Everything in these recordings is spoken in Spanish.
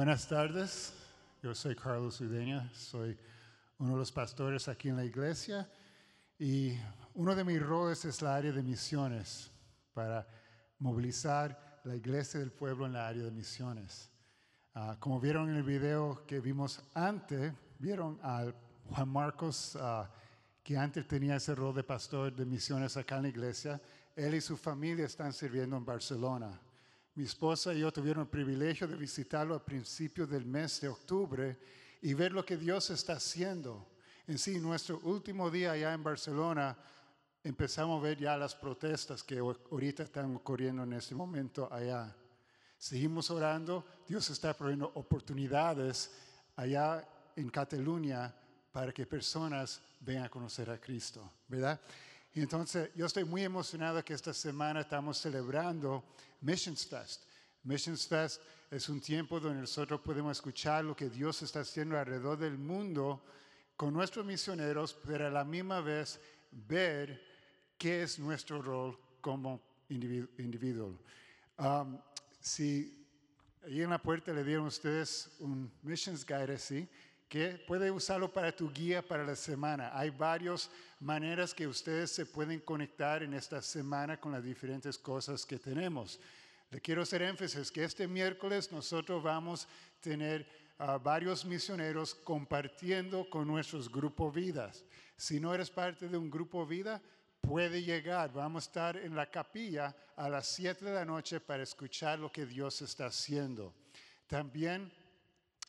Buenas tardes, yo soy Carlos Udeña, soy uno de los pastores aquí en la iglesia y uno de mis roles es la área de misiones para movilizar la iglesia del pueblo en la área de misiones. Ah, como vieron en el video que vimos antes, vieron a Juan Marcos, ah, que antes tenía ese rol de pastor de misiones acá en la iglesia. Él y su familia están sirviendo en Barcelona. Mi esposa y yo tuvieron el privilegio de visitarlo a principios del mes de octubre y ver lo que Dios está haciendo. En sí, nuestro último día allá en Barcelona, empezamos a ver ya las protestas que ahorita están ocurriendo en este momento allá. Seguimos orando, Dios está poniendo oportunidades allá en Cataluña para que personas vengan a conocer a Cristo, ¿verdad? Y entonces yo estoy muy emocionado que esta semana estamos celebrando Missions Fest. Missions Fest es un tiempo donde nosotros podemos escuchar lo que Dios está haciendo alrededor del mundo con nuestros misioneros, pero a la misma vez ver qué es nuestro rol como individuo. Um, si ahí en la puerta le dieron a ustedes un Missions Guide así, que puede usarlo para tu guía para la semana. Hay varias maneras que ustedes se pueden conectar en esta semana con las diferentes cosas que tenemos. Le quiero hacer énfasis que este miércoles nosotros vamos a tener a varios misioneros compartiendo con nuestros grupos vidas. Si no eres parte de un grupo vida, puede llegar. Vamos a estar en la capilla a las 7 de la noche para escuchar lo que Dios está haciendo. También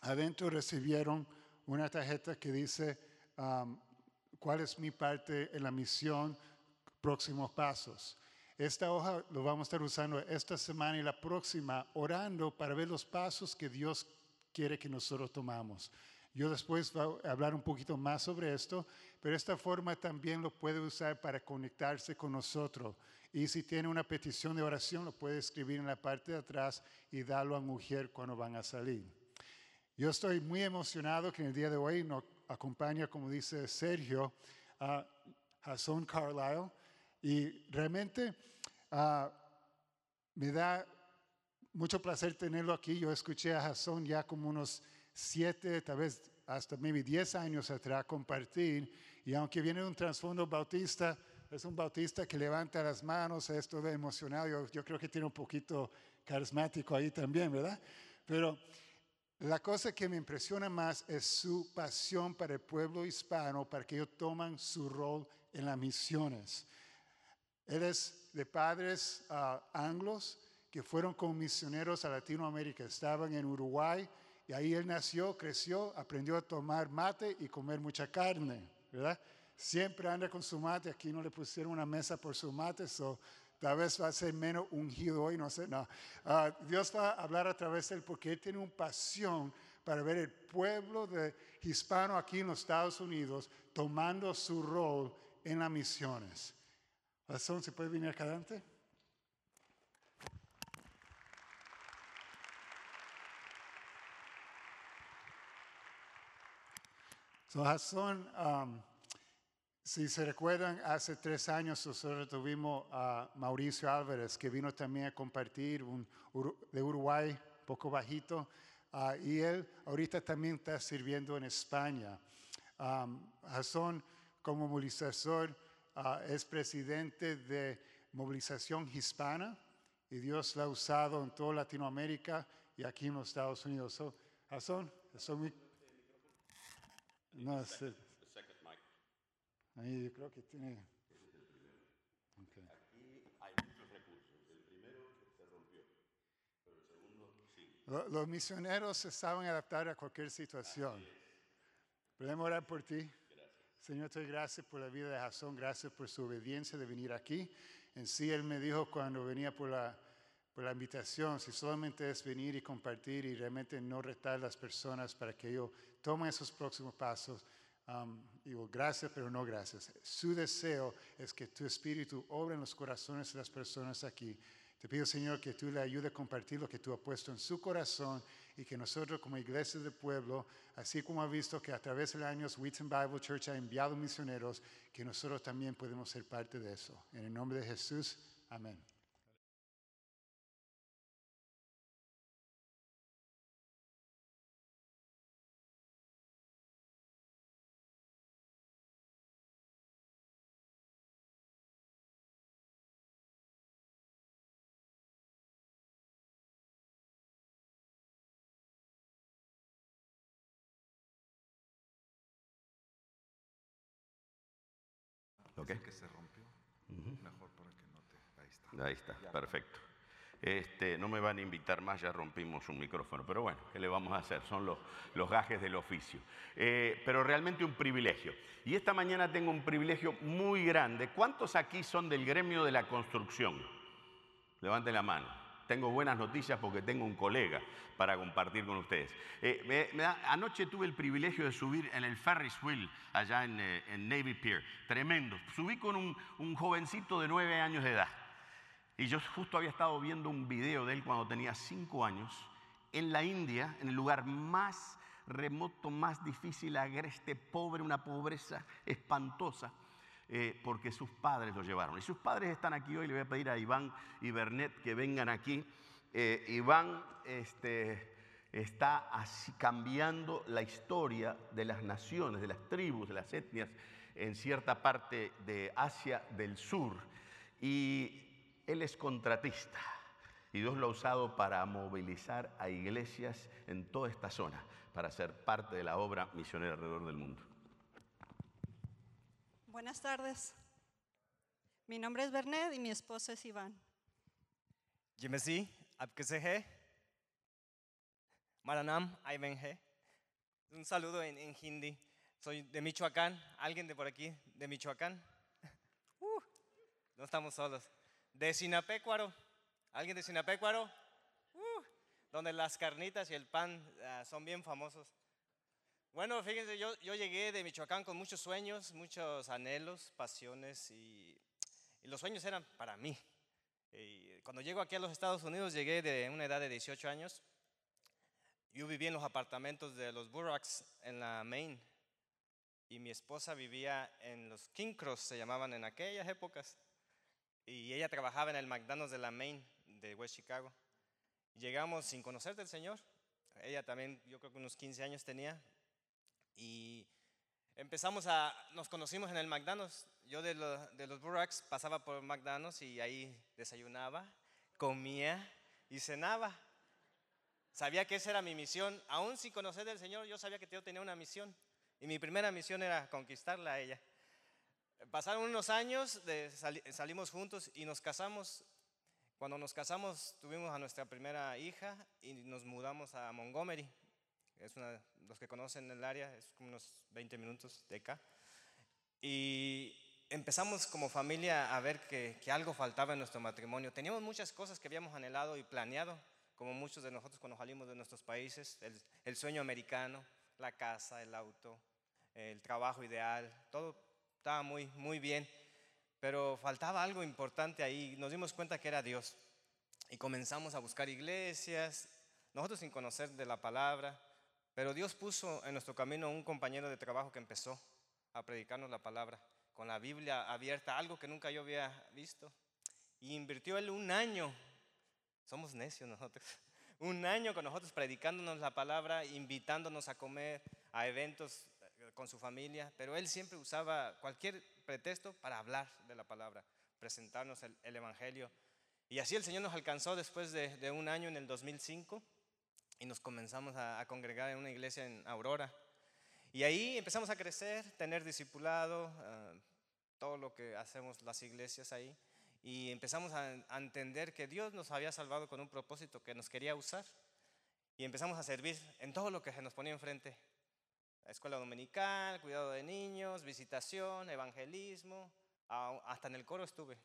adentro recibieron una tarjeta que dice um, cuál es mi parte en la misión, próximos pasos. Esta hoja lo vamos a estar usando esta semana y la próxima, orando para ver los pasos que Dios quiere que nosotros tomamos. Yo después voy a hablar un poquito más sobre esto, pero esta forma también lo puede usar para conectarse con nosotros. Y si tiene una petición de oración, lo puede escribir en la parte de atrás y darlo a mujer cuando van a salir. Yo estoy muy emocionado que en el día de hoy nos acompaña, como dice Sergio, a Jason Carlisle. Y realmente ah, me da mucho placer tenerlo aquí. Yo escuché a Jason ya como unos siete, tal vez hasta maybe diez años atrás compartir. Y aunque viene de un trasfondo bautista, es un bautista que levanta las manos, esto de emocionado. Yo, yo creo que tiene un poquito carismático ahí también, ¿verdad? Pero la cosa que me impresiona más es su pasión para el pueblo hispano, para que ellos toman su rol en las misiones. Él es de padres uh, anglos que fueron como misioneros a Latinoamérica. Estaban en Uruguay y ahí él nació, creció, aprendió a tomar mate y comer mucha carne, ¿verdad? Siempre anda con su mate. Aquí no le pusieron una mesa por su mate, so Tal vez va a ser menos ungido hoy, no sé. No. Ah, Dios va a hablar a través de él porque él tiene una pasión para ver el pueblo de hispano aquí en los Estados Unidos tomando su rol en las misiones. ¿Razón? ¿Se puede venir acá adelante? So, Jason, um, si se recuerdan, hace tres años nosotros tuvimos a Mauricio Álvarez, que vino también a compartir un, de Uruguay, poco bajito, ah, y él ahorita también está sirviendo en España. Um, Jason, como movilizador, ah, es presidente de Movilización Hispana, y Dios la ha usado en toda Latinoamérica y aquí en los Estados Unidos. So, Jason, muy... No, Ahí yo creo que tiene... Okay. Aquí hay muchos recursos. El primero se rompió, pero el segundo sí. Los misioneros se saben adaptar a cualquier situación. Podemos orar por ti. Gracias. Señor, te doy gracias por la vida de Jason, gracias por su obediencia de venir aquí. En sí, él me dijo cuando venía por la, por la invitación, si solamente es venir y compartir y realmente no retar a las personas para que ellos tomen esos próximos pasos, Um, digo, gracias, pero no gracias. Su deseo es que tu espíritu obre en los corazones de las personas aquí. Te pido, Señor, que tú le ayudes a compartir lo que tú has puesto en su corazón y que nosotros como iglesia del pueblo, así como ha visto que a través de los años Wheaton Bible Church ha enviado misioneros, que nosotros también podemos ser parte de eso. En el nombre de Jesús, amén. ¿Ok? Que se rompió. Mejor para que no te. Ahí está. Ahí está, perfecto. Este, no me van a invitar más, ya rompimos un micrófono, pero bueno, ¿qué le vamos a hacer? Son los, los gajes del oficio. Eh, pero realmente un privilegio. Y esta mañana tengo un privilegio muy grande. ¿Cuántos aquí son del gremio de la construcción? Levanten la mano. Tengo buenas noticias porque tengo un colega para compartir con ustedes. Eh, me- me da- anoche tuve el privilegio de subir en el Ferris Wheel allá en, eh, en Navy Pier. Tremendo. Subí con un, un jovencito de nueve años de edad. Y yo justo había estado viendo un video de él cuando tenía cinco años en la India, en el lugar más remoto, más difícil, agreste, pobre, una pobreza espantosa, eh, porque sus padres lo llevaron. Y sus padres están aquí hoy, le voy a pedir a Iván y Bernet que vengan aquí. Eh, Iván este, está así cambiando la historia de las naciones, de las tribus, de las etnias en cierta parte de Asia del Sur. Y él es contratista y Dios lo ha usado para movilizar a iglesias en toda esta zona, para ser parte de la obra misionera alrededor del mundo. Buenas tardes. Mi nombre es Bernet y mi esposo es Iván. Jimesi, Abkeseje, Maranam, Aimenje. ¿eh? Un saludo en, hindi. Soy de Michoacán. ¿Alguien de por aquí? ¿De Michoacán? Uh. No estamos solos. De Sinapecuaro. ¿Alguien de Sinapecuaro? Uh, donde las carnitas y el pan ah, son bien famosos bueno fíjense yo, yo llegué de Michoacán con muchos sueños muchos anhelos pasiones y, y los sueños eran para mí y cuando llego aquí a los Estados Unidos, llegué de una edad de 18 años. Yo vivía en los apartamentos de los Burracks en la Main. Y mi esposa vivía en los King Cross, se llamaban en aquellas épocas. Y ella trabajaba en el McDonald's de la Main de West Chicago. Llegamos sin conocer del Señor. Ella también, yo creo que unos 15 años tenía. Y empezamos a, nos conocimos en el McDonald's. Yo de, de los Burracks pasaba por McDonald's y ahí desayunaba, comía y cenaba. Sabía que esa era mi misión. Aún sin conocer del Señor, yo sabía que yo tenía una misión. Y mi primera misión era conquistarla a ella. Pasaron unos años, de sali- salimos juntos y nos casamos. Cuando nos casamos tuvimos a nuestra primera hija y nos mudamos a Montgomery. Es una, los que conocen el área, es como unos 20 minutos de acá. Y empezamos como familia a ver que, que algo faltaba en nuestro matrimonio. Teníamos muchas cosas que habíamos anhelado y planeado, como muchos de nosotros cuando salimos de nuestros países, el, el sueño americano, la casa, el auto, el trabajo ideal, todo estaba muy, muy bien, pero faltaba algo importante ahí. Nos dimos cuenta que era Dios y comenzamos a buscar iglesias, nosotros sin conocer de la palabra, pero Dios puso en nuestro camino un compañero de trabajo que empezó a predicarnos la palabra con la Biblia abierta, algo que nunca yo había visto. Y invirtió él un año, somos necios nosotros, un año con nosotros predicándonos la palabra, invitándonos a comer, a eventos eh, con su familia, pero él siempre usaba cualquier pretexto para hablar de la palabra, presentarnos el, el Evangelio. Y así el Señor nos alcanzó después de, de un año en el 2005 y nos comenzamos a, congregar en una iglesia en Aurora. Y ahí empezamos a crecer, tener discipulado, ah, todo lo que hacemos las iglesias ahí. Y empezamos a, entender que Dios nos había salvado con un propósito que nos quería usar. Y empezamos a servir en todo lo que se nos ponía enfrente. Escuela dominical, cuidado de niños, visitación, evangelismo, hasta en el coro estuve.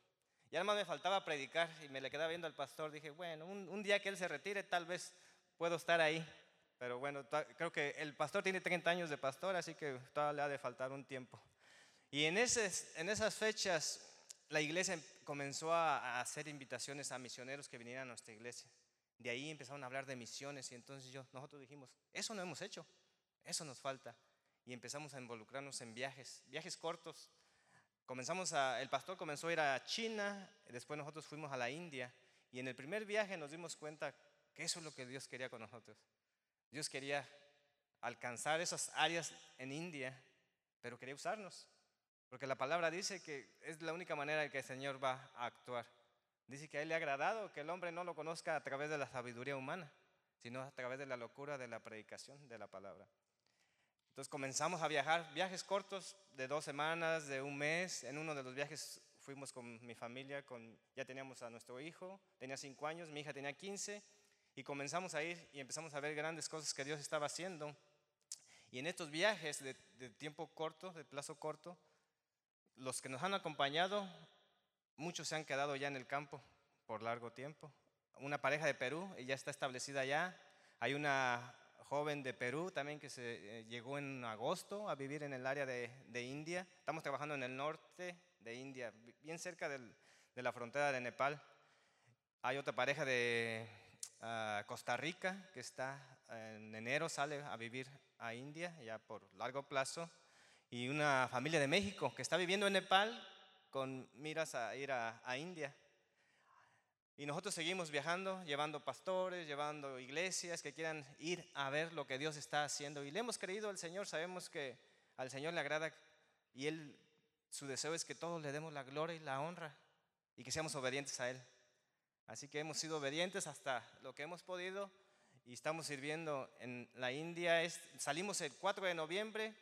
Y además me faltaba predicar y me le quedaba viendo al pastor. Dije, bueno, un día que él se retire tal vez puedo estar ahí. Pero bueno, creo que el pastor tiene 30 años de pastor, así que todavía le ha de faltar un tiempo. Y en, ese, en esas fechas la iglesia em- comenzó a hacer invitaciones a misioneros que vinieran a nuestra iglesia. De ahí empezaron a hablar de misiones y entonces yo, nosotros dijimos, eso no hemos hecho, eso nos falta. Y empezamos a involucrarnos en viajes, viajes cortos. Comenzamos a, el pastor comenzó a ir a China, después nosotros fuimos a la India y en el primer viaje nos dimos cuenta que eso es lo que Dios quería con nosotros. Dios quería alcanzar esas áreas en India, pero quería usarnos. Porque la palabra dice que es la única manera en que el Señor va a actuar. Dice que a Él le ha agradado que el hombre no lo conozca a través de la sabiduría humana, sino a través de la locura de la predicación de la palabra. Entonces comenzamos a viajar, viajes cortos de dos semanas, de un mes. En uno de los viajes fuimos con mi familia, con, ya teníamos a nuestro hijo, tenía cinco años, mi hija tenía 15, y comenzamos a ir y empezamos a ver grandes cosas que Dios estaba haciendo. Y en estos viajes de, de tiempo corto, de plazo corto, los que nos han acompañado, muchos se han quedado ya en el campo por largo tiempo. Una pareja de Perú, ella está establecida allá. Hay una joven de Perú también que se eh, llegó en agosto a vivir en el área de, de India. Estamos trabajando en el norte de India, bien cerca del- de la frontera de Nepal. Hay otra pareja de Costa Rica que está en enero, sale a vivir a India ya por largo plazo. Y una familia de México que está viviendo en Nepal con miras a ir a, a India. Y nosotros seguimos viajando, llevando pastores, llevando iglesias que quieran ir a ver lo que Dios está haciendo. Y le hemos creído al Señor, sabemos que al Señor le agrada y Él, su deseo es que todos le demos la gloria y la honra y que seamos obedientes a Él. Así que hemos sido obedientes hasta lo que hemos podido y estamos sirviendo en la India. Salimos el 4 de noviembre,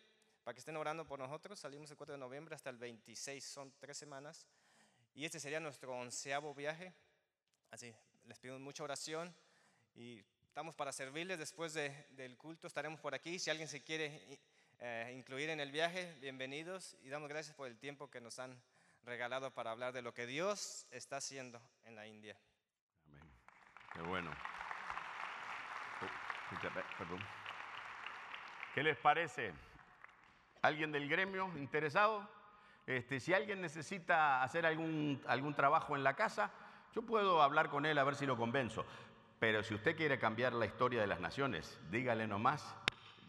para que estén orando por nosotros, salimos el 4 de noviembre hasta el 26, son tres semanas. Y este sería nuestro onceavo viaje. Así, les pido mucha oración y estamos para servirles después de- del culto. Estaremos por aquí. Si alguien se quiere eh, incluir en el viaje, bienvenidos y damos gracias por el tiempo que nos han regalado para hablar de lo que Dios está haciendo en la India. Qué bueno. Oh. ¿Qué les parece? ¿Alguien del gremio interesado? Este, si alguien necesita hacer algún, algún trabajo en la casa, yo puedo hablar con él a ver si lo convenzo. Pero si usted quiere cambiar la historia de las naciones, dígale nomás,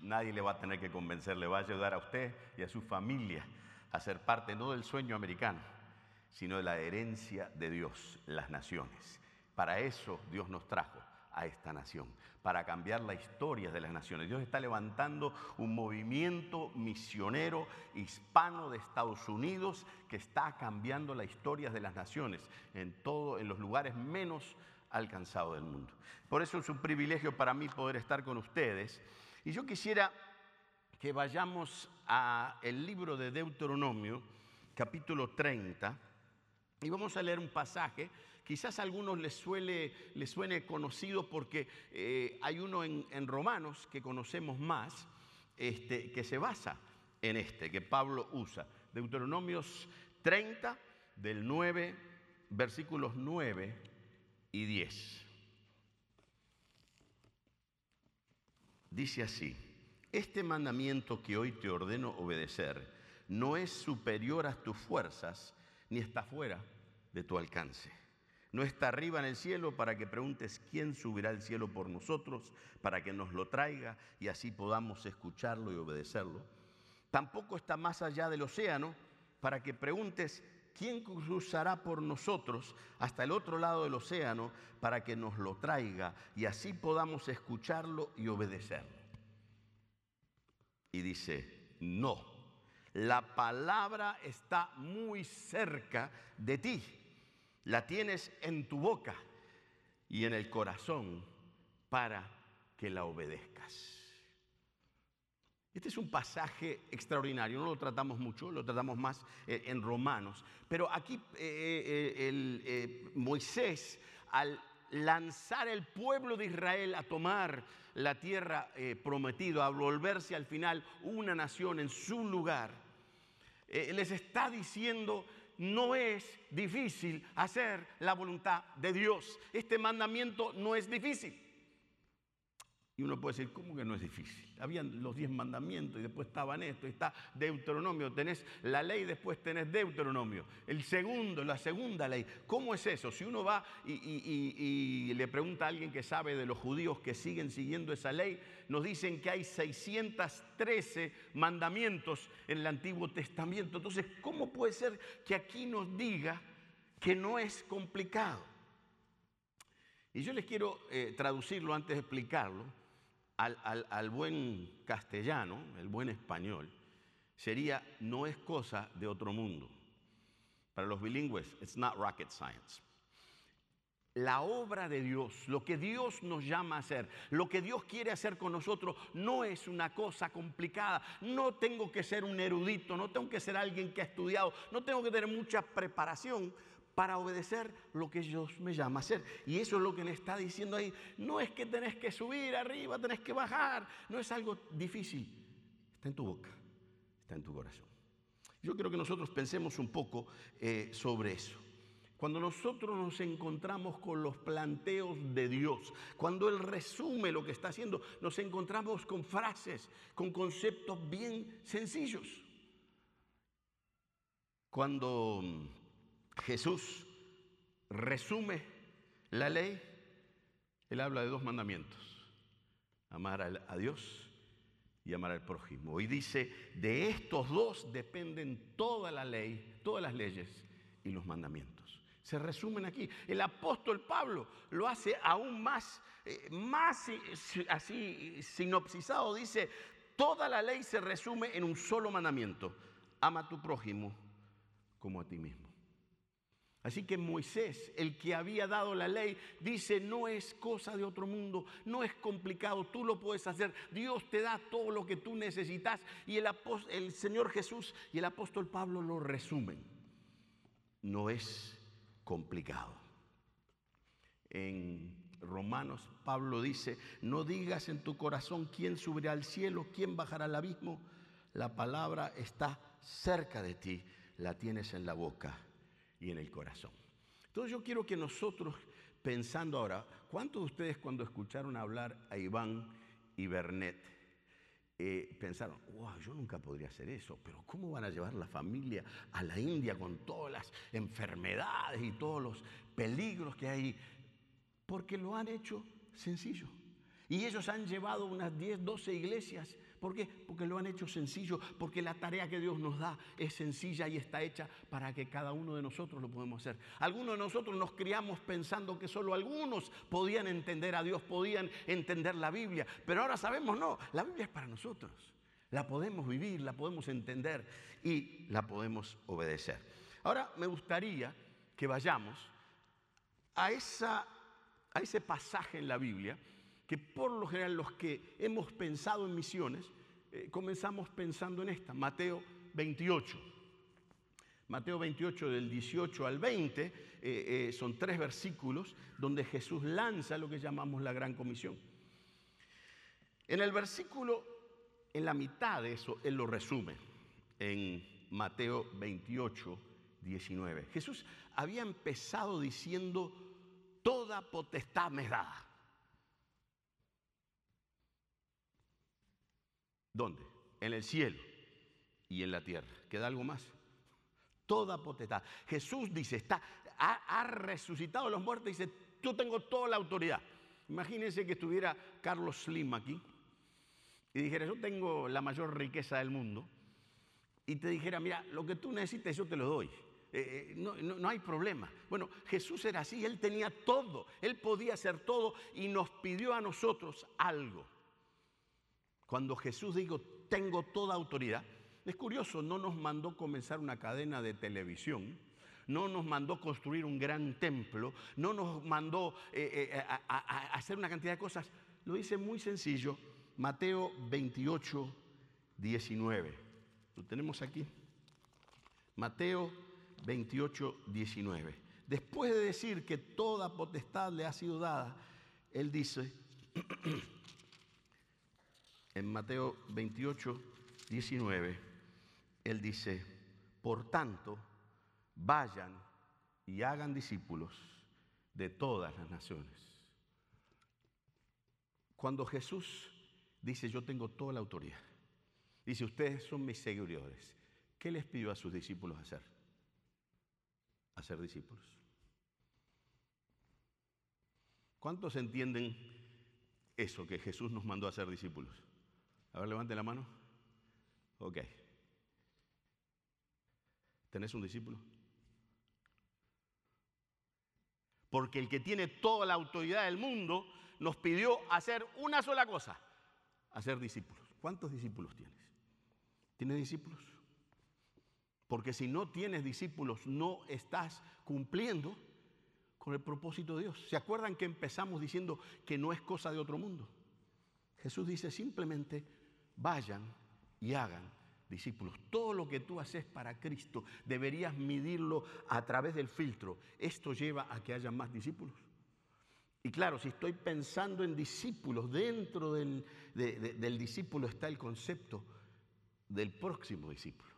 nadie le va a tener que convencer, le va a ayudar a usted y a su familia a ser parte no del sueño americano, sino de la herencia de Dios, las naciones. Para eso Dios nos trajo a esta nación, para cambiar la historia de las naciones. Dios está levantando un movimiento misionero hispano de Estados Unidos que está cambiando la historia de las naciones en todo, en los lugares menos alcanzados del mundo. Por eso es un privilegio para mí poder estar con ustedes. Y yo quisiera que vayamos a el libro de Deuteronomio, capítulo 30, y vamos a leer un pasaje. Quizás a algunos les, suene conocido porque eh, hay uno en, en Romanos que conocemos más, este, que se basa en este, que Pablo usa. Deuteronomios 30, del 9, versículos 9 y 10. Dice así, este mandamiento que hoy te ordeno obedecer no es superior a tus fuerzas ni está fuera de tu alcance. No está arriba en el cielo para que preguntes quién subirá al cielo por nosotros, para que nos lo traiga y así podamos escucharlo y obedecerlo. Tampoco está más allá del océano para que preguntes quién cruzará por nosotros hasta el otro lado del océano para que nos lo traiga y así podamos escucharlo y obedecerlo. Y dice, no, la palabra está muy cerca de ti, la tienes en tu boca y en el corazón para que la obedezcas. Este es un pasaje extraordinario, no lo tratamos mucho, lo tratamos más eh, en Romanos, pero aquí eh, eh, el, Moisés al lanzar el pueblo de Israel a tomar la tierra prometida, a volverse al final una nación en su lugar, les está diciendo, no es difícil hacer la voluntad de Dios. Este mandamiento no es difícil. Y uno puede decir, ¿cómo que no es difícil? Habían los diez mandamientos y después estaban esto, y está Deuteronomio, tenés la ley, después tenés Deuteronomio. El segundo, la segunda ley. ¿Cómo es eso? Si uno va y, le pregunta a alguien que sabe de los judíos que siguen siguiendo esa ley, nos dicen que hay 613 mandamientos en el Antiguo Testamento. Entonces, ¿cómo puede ser que aquí nos diga que no es complicado? Y yo les quiero eh, traducirlo antes de explicarlo al, buen castellano, el buen español. Sería, no es cosa de otro mundo. Para los bilingües, it's not rocket science. la obra de Dios, lo que Dios nos llama a hacer, lo que Dios quiere hacer con nosotros, no es una cosa complicada. No tengo que ser un erudito, no tengo que ser alguien que ha estudiado, no tengo que tener mucha preparación para obedecer lo que Dios me llama a hacer. Y eso es lo que le está diciendo ahí. No es que tenés que subir arriba, tenés que bajar, no es algo difícil. Está en tu boca, está en tu corazón. Yo quiero que nosotros pensemos un poco eh, sobre eso. Cuando nosotros nos encontramos con los planteos de Dios, cuando Él resume lo que está haciendo, nos encontramos con frases, con conceptos bien sencillos. Cuando Jesús resume la ley, Él habla de dos mandamientos, amar a Dios y amar al prójimo. Y dice, de estos dos dependen toda la ley, todas las leyes y los mandamientos se resumen aquí. El apóstol Pablo lo hace aún más, eh, más así sinopsizado. Dice, toda la ley se resume en un solo mandamiento. Ama a tu prójimo como a ti mismo. Así que Moisés, el que había dado la ley, dice, no es cosa de otro mundo, no es complicado, tú lo puedes hacer, Dios te da todo lo que tú necesitas. Y el, Señor Jesús y el apóstol Pablo lo resumen. No es complicado. En Romanos, Pablo dice, no digas en tu corazón quién subirá al cielo, quién bajará al abismo. La palabra está cerca de ti, la tienes en la boca y en el corazón. Entonces yo quiero que nosotros, pensando ahora, ¿cuántos de ustedes cuando escucharon hablar a Iván y Bernet, eh, pensaron, wow, yo nunca podría hacer eso, pero ¿cómo van a llevar la familia a la India con todas las enfermedades y todos los peligros que hay? Porque lo han hecho sencillo. Y ellos han llevado unas 10, 12 iglesias ¿Por qué? Porque lo han hecho sencillo, porque la tarea que Dios nos da es sencilla y está hecha para que cada uno de nosotros lo podamos hacer. Algunos de nosotros nos criamos pensando que solo algunos podían entender a Dios, podían entender la Biblia, pero ahora sabemos, no, la Biblia es para nosotros. La podemos vivir, la podemos entender y la podemos obedecer. Ahora me gustaría que vayamos a, esa, a ese pasaje en la Biblia que por lo general los que hemos pensado en misiones eh, comenzamos pensando en esta, Mateo 28. Mateo 28 del 18 al 20 eh, eh, son tres versículos donde Jesús lanza lo que llamamos la gran comisión. En el versículo, en la mitad de eso, Él lo resume en Mateo 28, 19. Jesús había empezado diciendo, toda potestad me da. ¿Dónde? En el cielo y en la tierra. ¿Queda algo más? Toda potestad. Jesús dice, está, ha, resucitado a los muertos y dice, yo tengo toda la autoridad. Imagínense que estuviera Carlos Slim aquí y dijera, yo tengo la mayor riqueza del mundo y te dijera, mira, lo que tú necesites yo te lo doy. Eh, eh, no, no, hay problema. Bueno, Jesús era así, Él tenía todo, Él podía hacer todo y nos pidió a nosotros algo. Cuando Jesús dijo, tengo toda autoridad, es curioso, no nos mandó comenzar una cadena de televisión, no nos mandó construir un gran templo, no nos mandó eh, eh, a, hacer una cantidad de cosas. Lo dice muy sencillo, Mateo 28, 19. Lo tenemos aquí. Mateo 28, 19. Después de decir que toda potestad le ha sido dada, él dice, en Mateo 28, 19, él dice, por tanto, vayan y hagan discípulos de todas las naciones. Cuando Jesús dice, yo tengo toda la autoridad, dice, ustedes son mis seguidores, ¿qué les pidió a sus discípulos hacer? Hacer discípulos. ¿Cuántos entienden eso que Jesús nos mandó a hacer discípulos? A ver, levante la mano. Ok. ¿Tenés un discípulo? Porque el que tiene toda la autoridad del mundo nos pidió hacer una sola cosa, hacer discípulos. ¿Cuántos discípulos tienes? ¿Tienes discípulos? Porque si no tienes discípulos, no estás cumpliendo con el propósito de Dios. ¿Se acuerdan que empezamos diciendo que no es cosa de otro mundo? Jesús dice simplemente, vayan y hagan discípulos. Todo lo que tú haces para Cristo deberías medirlo a través del filtro. Esto lleva a que haya más discípulos. Y claro, si estoy pensando en discípulos, dentro del, del discípulo está el concepto del próximo discípulo.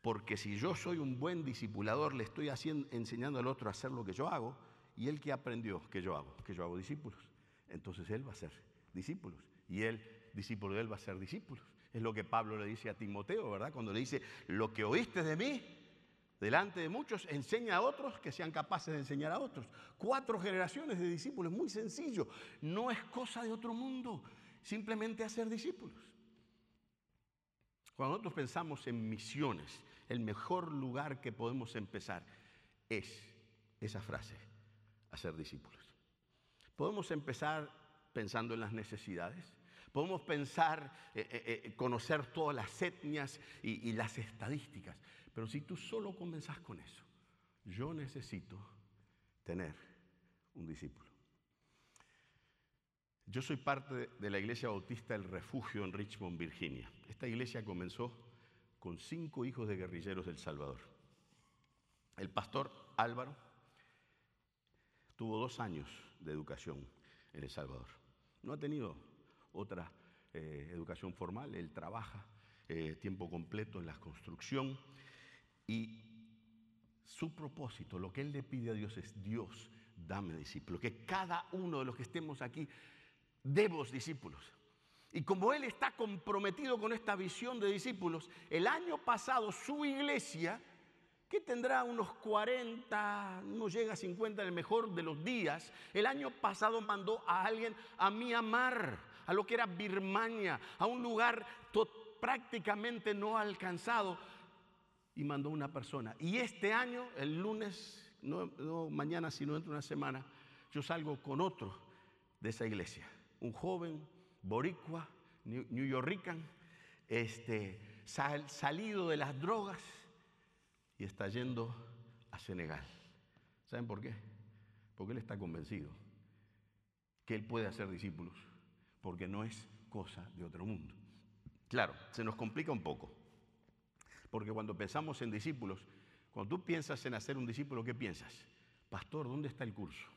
Porque si yo soy un buen discipulador, le estoy haciendo, enseñando al otro a hacer lo que yo hago, y él que aprendió que yo hago, que yo hago discípulos. Entonces él va a ser discípulos, y él, discípulo de él, va a ser discípulos. Es lo que Pablo le dice a Timoteo, ¿verdad? Cuando le dice, lo que oíste de mí, delante de muchos, enseña a otros que sean capaces de enseñar a otros. Cuatro generaciones de discípulos, muy sencillo. No es cosa de otro mundo, simplemente hacer discípulos. Cuando nosotros pensamos en misiones, el mejor lugar que podemos empezar es esa frase, hacer discípulos. Podemos empezar pensando en las necesidades, podemos pensar, eh, eh, eh, conocer todas las etnias y, y las estadísticas, pero si tú solo comenzás con eso, yo necesito tener un discípulo. Yo soy parte de la iglesia bautista El Refugio en Richmond, Virginia. Esta iglesia comenzó con cinco hijos de guerrilleros del Salvador. El pastor Álvaro tuvo dos años de educación en El Salvador. No ha tenido otra eh, educación formal, él trabaja eh, tiempo completo en la construcción y su propósito, lo que él le pide a Dios es, Dios, dame discípulos, que cada uno de los que estemos aquí demos discípulos. Y como él está comprometido con esta visión de discípulos, el año pasado su iglesia, que tendrá unos 40, no llega a 50 en el mejor de los días, el año pasado mandó a alguien a Myanmar, a lo que era Birmania, a un lugar prácticamente no alcanzado, y mandó una persona. Y este año, el lunes, no, mañana, sino dentro de una semana, yo salgo con otro de esa iglesia, un joven boricua, New Yorkican, este, sal, salido de las drogas y está yendo a Senegal. ¿Saben por qué? Porque él está convencido que él puede hacer discípulos, porque no es cosa de otro mundo. Claro, se nos complica un poco, porque cuando pensamos en discípulos, cuando tú piensas en hacer un discípulo, ¿qué piensas? Pastor, ¿dónde está el curso?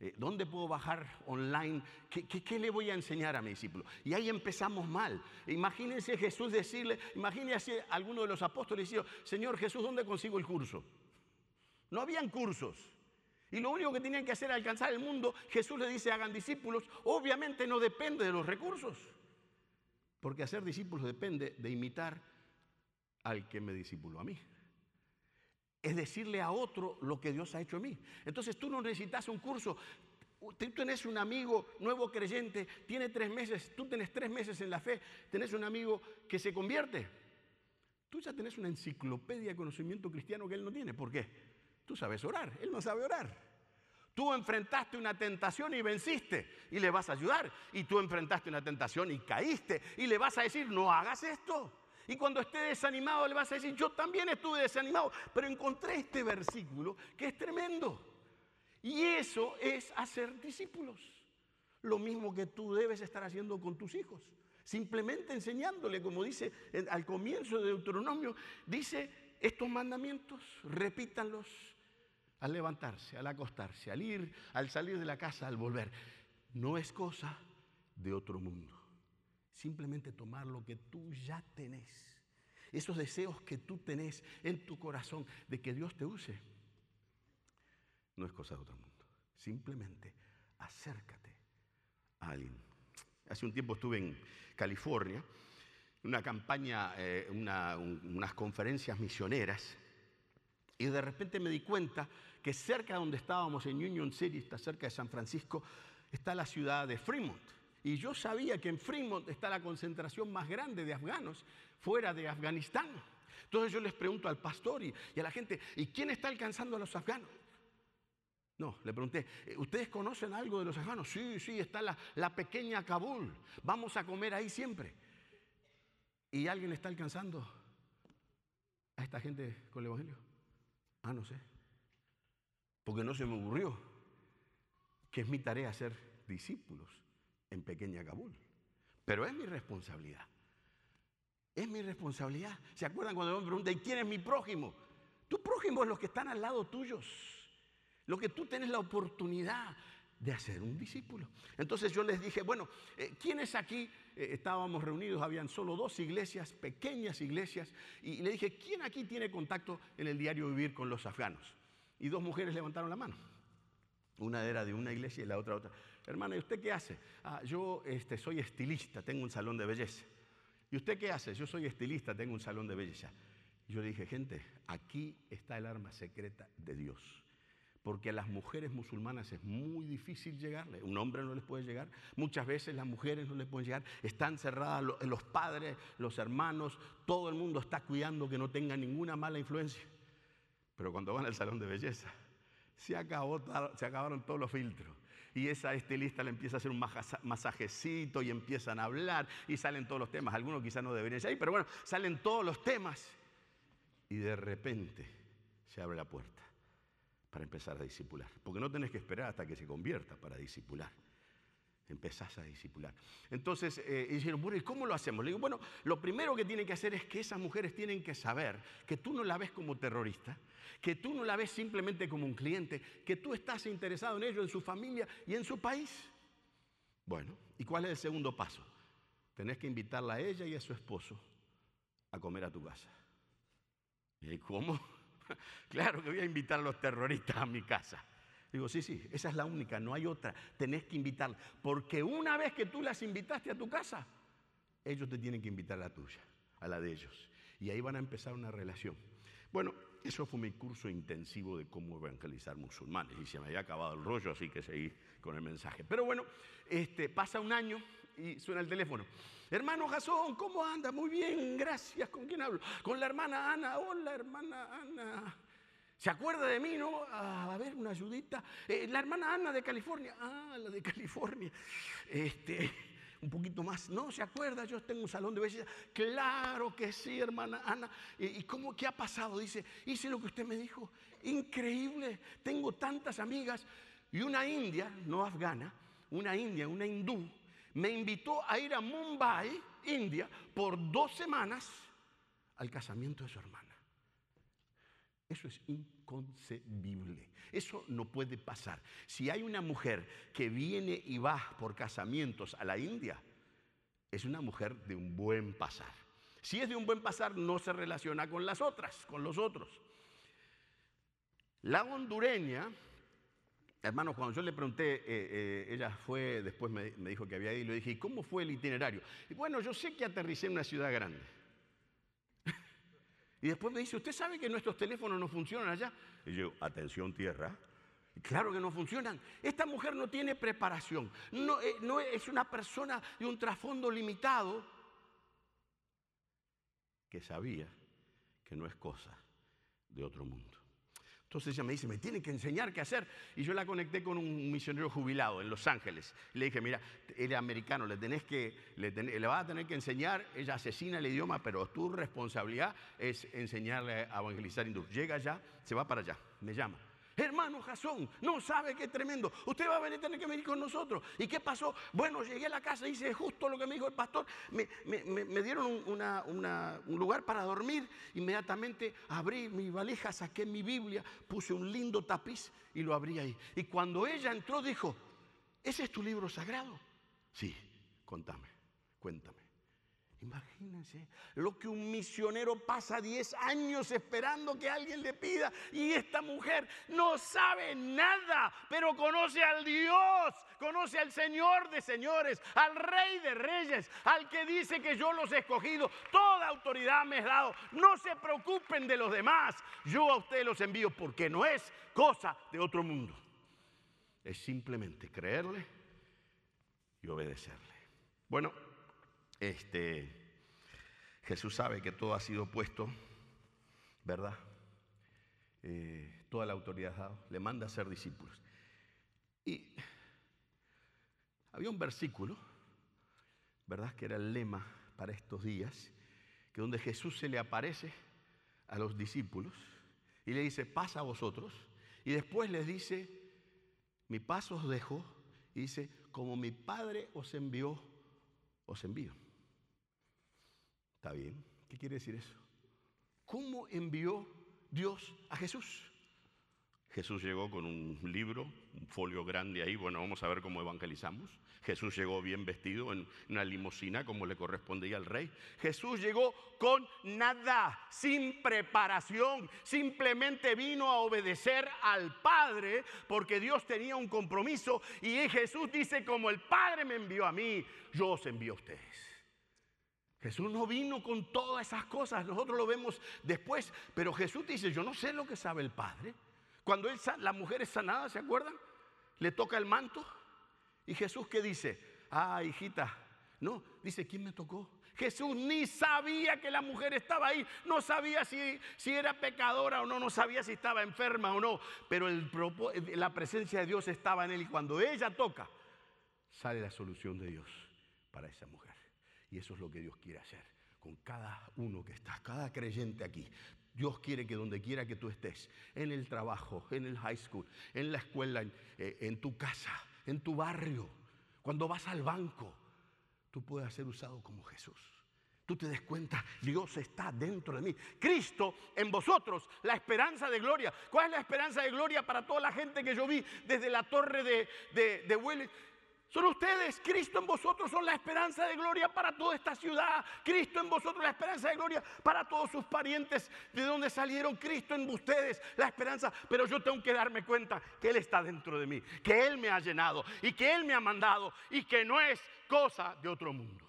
Eh, ¿Dónde puedo bajar online? ¿Qué, le voy a enseñar a mi discípulo? Y ahí empezamos mal. Imagínense Jesús decirle, imagínense alguno de los apóstoles diciendo, Señor Jesús, ¿dónde consigo el curso? No habían cursos. Y lo único que tenían que hacer era alcanzar el mundo. Jesús le dice, hagan discípulos. Obviamente no depende de los recursos. Porque hacer discípulos depende de imitar al que me discipuló a mí es decirle a otro lo que Dios ha hecho en mí. Entonces tú no necesitas un curso. Tú tenés un amigo nuevo creyente, tiene tres meses, tú tenés tres meses en la fe, tenés un amigo que se convierte. Tú ya tenés una enciclopedia de conocimiento cristiano que él no tiene. ¿Por qué? Tú sabes orar, él no sabe orar. Tú enfrentaste una tentación y venciste y le vas a ayudar. Y tú enfrentaste una tentación y caíste y le vas a decir, no hagas esto. Y cuando esté desanimado le vas a decir, yo también estuve desanimado, pero encontré este versículo que es tremendo. Y eso es hacer discípulos. Lo mismo que tú debes estar haciendo con tus hijos. Simplemente enseñándole, como dice al comienzo de Deuteronomio, dice estos mandamientos, repítanlos al levantarse, al acostarse, al ir, al salir de la casa, al volver. No es cosa de otro mundo. Simplemente tomar lo que tú ya tenés. Esos deseos que tú tenés en tu corazón de que Dios te use. No es cosa de otro mundo. Simplemente acércate a alguien. Hace un tiempo estuve en California, una campaña, eh, unas conferencias misioneras, y de repente me di cuenta que cerca donde estábamos, en Union City, está cerca de San Francisco, está la ciudad de Fremont. Y yo sabía que en Fremont está la concentración más grande de afganos fuera de Afganistán. Entonces yo les pregunto al pastor y, a la gente, ¿y quién está alcanzando a los afganos? No, le pregunté, eh, ¿ustedes conocen algo de los afganos? Sí, sí, está la, la pequeña Kabul. Vamos a comer ahí siempre. ¿Y alguien está alcanzando a esta gente con el Evangelio? Ah, no sé. porque no se me ocurrió que es mi tarea ser discípulos en pequeña Kabul. Pero es mi responsabilidad. Es mi responsabilidad. ¿Se acuerdan cuando me preguntan, ¿y quién es mi prójimo? Tu prójimo es los que están al lado tuyos. Lo que tú tienes la oportunidad de hacer un discípulo. Entonces yo les dije, bueno, eh, ¿quiénes aquí eh, estábamos reunidos? Habían solo dos iglesias, pequeñas iglesias, y le dije, ¿quién aquí tiene contacto en el diario vivir con los afganos? Y dos mujeres levantaron la mano. Una era de una iglesia y la otra otra. Hermana, ¿y usted qué hace? Ah, yo este, soy estilista, tengo un salón de belleza. ¿Y usted qué hace? Yo soy estilista, tengo un salón de belleza. Y yo le dije, gente, aquí está el arma secreta de Dios. Porque a las mujeres musulmanas es muy difícil llegarle. Un hombre no les puede llegar. Muchas veces las mujeres no les pueden llegar. Están cerradas los padres, los hermanos. Todo el mundo está cuidando que no tengan ninguna mala influencia. Pero cuando van al salón de belleza, se, acabó, se acabaron todos los filtros. Y esa estilista le empieza a hacer un masajecito y empiezan a hablar y salen todos los temas. Algunos quizás no deberían ir, pero bueno, salen todos los temas. Y de repente se abre la puerta para empezar a discipular. Porque no tenés que esperar hasta que se convierta para discipular. Empezás a discipular. Entonces, eh, dijeron, bueno, ¿y cómo lo hacemos? Le digo, bueno, lo primero que tienen que hacer es que esas mujeres tienen que saber que tú no la ves como terrorista, que tú no la ves simplemente como un cliente, que tú estás interesado en ellos, en su familia y en su país. Bueno, ¿y cuál es el segundo paso? Tenés que invitarla a ella y a su esposo a comer a tu casa. ¿Y cómo? claro que voy a invitar a los terroristas a mi casa. Digo, sí, sí, esa es la única, no hay otra. Tenés que invitarla. Porque una vez que tú las invitaste a tu casa, ellos te tienen que invitar a la tuya, a la de ellos. Y ahí van a empezar una relación. Bueno, eso fue mi curso intensivo de cómo evangelizar musulmanes. Y se me había acabado el rollo, así que seguí con el mensaje. Pero bueno, este, pasa un año y suena el teléfono. Hermano Jasón, ¿cómo anda? Muy bien, gracias. ¿Con quién hablo? Con la hermana Ana. Hola, hermana Ana. ¿Se acuerda de mí, no? Ah, a ver, una ayudita. Eh, la hermana Ana de California. Ah, la de California. Este, un poquito más. No, ¿se acuerda? Yo tengo un salón de belleza. Claro que sí, hermana Ana. ¿Y cómo, qué ha pasado? Dice, hice lo que usted me dijo. Increíble. Tengo tantas amigas. Y una india, no afgana, una india, una hindú, me invitó a ir a Mumbai, India, por dos semanas al casamiento de su hermana. Eso es inconcebible. Eso no puede pasar. Si hay una mujer que viene y va por casamientos a la India, es una mujer de un buen pasar. Si es de un buen pasar, no se relaciona con las otras, con los otros. La hondureña Hermano, cuando yo le pregunté, eh, eh, ella fue, después me, dijo que había ido, y le dije, ¿y cómo fue el itinerario? Y bueno, yo sé que aterricé en una ciudad grande. y después me dice, ¿usted sabe que nuestros teléfonos no funcionan allá? Y yo, atención tierra. claro que no funcionan. Esta mujer no tiene preparación. No, eh, no es una persona de un trasfondo limitado que sabía que no es cosa de otro mundo. Entonces ella me dice, me tiene que enseñar qué hacer. Y yo la conecté con un misionero jubilado en Los Ángeles. le dije, mira, él es americano, le, tenés que, le, le vas a tener que enseñar, ella asesina el idioma, pero tu responsabilidad es enseñarle a evangelizar hindú. Llega allá, se va para allá, me llama. Hermano Jasón, no sabe qué tremendo. Usted va a venir, tener que venir con nosotros. ¿Y qué pasó? Bueno, llegué a la casa y hice justo lo que me dijo el pastor. Me, dieron un lugar para dormir. Inmediatamente abrí mi valija, saqué mi Biblia, puse un lindo tapiz y lo abrí ahí. Y cuando ella entró, dijo: ¿Ese es tu libro sagrado? Sí, contame, cuéntame. Imagínense lo que un misionero pasa 10 años esperando que alguien le pida y esta mujer no sabe nada, pero conoce al Dios, conoce al Señor de señores, al Rey de reyes, al que dice que yo los he escogido, toda autoridad me he dado, no se preocupen de los demás, yo a ustedes los envío porque no es cosa de otro mundo, es simplemente creerle y obedecerle. Bueno, este, Jesús sabe que todo ha sido puesto, ¿verdad? Eh, toda la autoridad dado, le manda a ser discípulos. Y había un versículo, ¿verdad? Que era el lema para estos días, que donde Jesús se le aparece a los discípulos y le dice, pasa a vosotros Y después les dice, mi paz os dejo, y dice, como mi Padre os envió, os envío. ¿Está bien? ¿Qué quiere decir eso? ¿Cómo envió Dios a Jesús? Jesús llegó con un libro, un folio grande ahí, bueno, vamos a ver cómo evangelizamos. Jesús llegó bien vestido en una limusina como le correspondía al rey. Jesús llegó con nada, sin preparación, simplemente vino a obedecer al Padre porque Dios tenía un compromiso y Jesús dice, como el Padre me envió a mí, yo os envío a ustedes. Jesús no vino con todas esas cosas, nosotros lo vemos después, pero Jesús dice, yo no sé lo que sabe el Padre. Cuando él, la mujer es sanada, ¿se acuerdan? Le toca el manto. ¿Y Jesús qué dice? Ah, hijita. No, dice, ¿quién me tocó? Jesús ni sabía que la mujer estaba ahí, no sabía si, si era pecadora o no, no sabía si estaba enferma o no, pero la presencia de Dios estaba en él y cuando ella toca, sale la solución de Dios para esa mujer. Y eso es lo que Dios quiere hacer con cada uno que está, cada creyente aquí. Dios quiere que donde quiera que tú estés, en el trabajo, en el high school, en la escuela, en, eh, tu casa, en tu barrio, cuando vas al banco, tú puedas ser usado como Jesús. Tú te des cuenta, Dios está dentro de mí. Cristo en vosotros, la esperanza de gloria. ¿Cuál es la esperanza de gloria para toda la gente que yo vi desde la torre de, de, de son ustedes, Cristo en vosotros son la esperanza de gloria para toda esta ciudad. Cristo en vosotros la esperanza de gloria para todos sus parientes de donde salieron. Cristo en ustedes la esperanza. Pero yo tengo que darme cuenta que Él está dentro de mí, que Él me ha llenado y que Él me ha mandado y que no es cosa de otro mundo.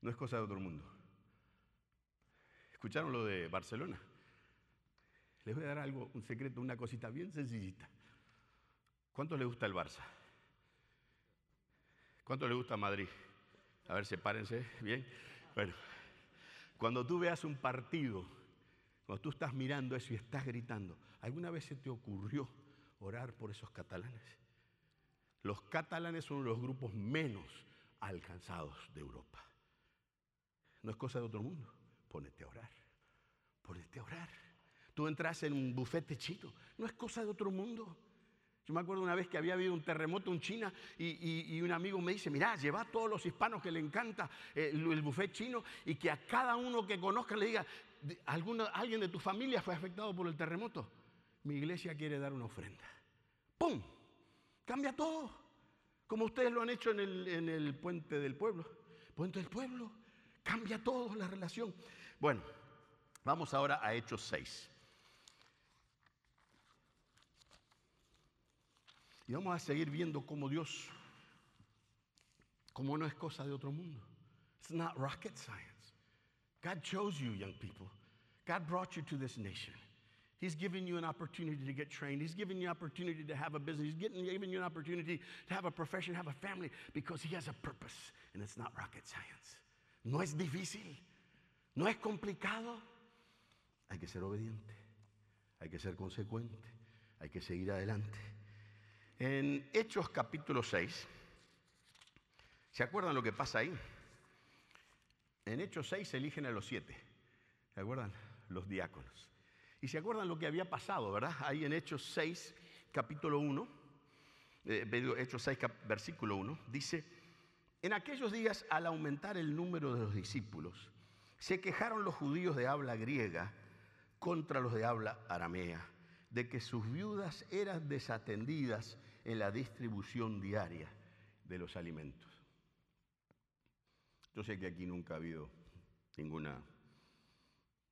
No es cosa de otro mundo. ¿Escucharon lo de Barcelona? Les voy a dar algo, un secreto, una cosita bien sencillita. ¿Cuánto le gusta el Barça? ¿Cuánto le gusta Madrid? A ver, sepárense, bien. Bueno, cuando tú veas un partido, cuando tú estás mirando eso y estás gritando, ¿alguna vez se te ocurrió orar por esos catalanes? Los catalanes son los grupos menos alcanzados de Europa. No es cosa de otro mundo. Pónete a orar. Pónete a orar. Tú entras en un bufete chino, no es cosa de otro mundo. Yo me acuerdo una vez que había habido un terremoto en China y, un amigo me dice, mira, lleva a todos los hispanos que le encanta eh, el, bufete chino y que a cada uno que conozca le diga, alguien de tu familia fue afectado por el terremoto. Mi iglesia quiere dar una ofrenda. ¡Pum! Cambia todo. Como ustedes lo han hecho en el, en el puente del pueblo. Puente del pueblo. Cambia todo la relación. Bueno, vamos ahora a Hechos 6. Vamos a seguir viendo cómo Dios, como no es cosa de otro mundo. It's not rocket science. God chose you, young people. God brought you to this nation. He's given you an opportunity to get trained. He's given you an opportunity to have a business. He's given, given you an opportunity to have a profession, have a family, because He has a purpose. And it's not rocket science. No es difícil. No es complicado. Hay que ser obediente. Hay que ser consecuente. Hay que seguir adelante. En Hechos capítulo 6, ¿se acuerdan lo que pasa ahí? En Hechos 6 se eligen a los siete, ¿se acuerdan? Los diáconos. Y se acuerdan lo que había pasado, ¿verdad? Ahí en Hechos 6, capítulo 1, eh, Hechos 6, versículo 1, dice, en aquellos días al aumentar el número de los discípulos, se quejaron los judíos de habla griega contra los de habla aramea, de que sus viudas eran desatendidas en la distribución diaria de los alimentos. Yo sé que aquí nunca ha habido ninguna,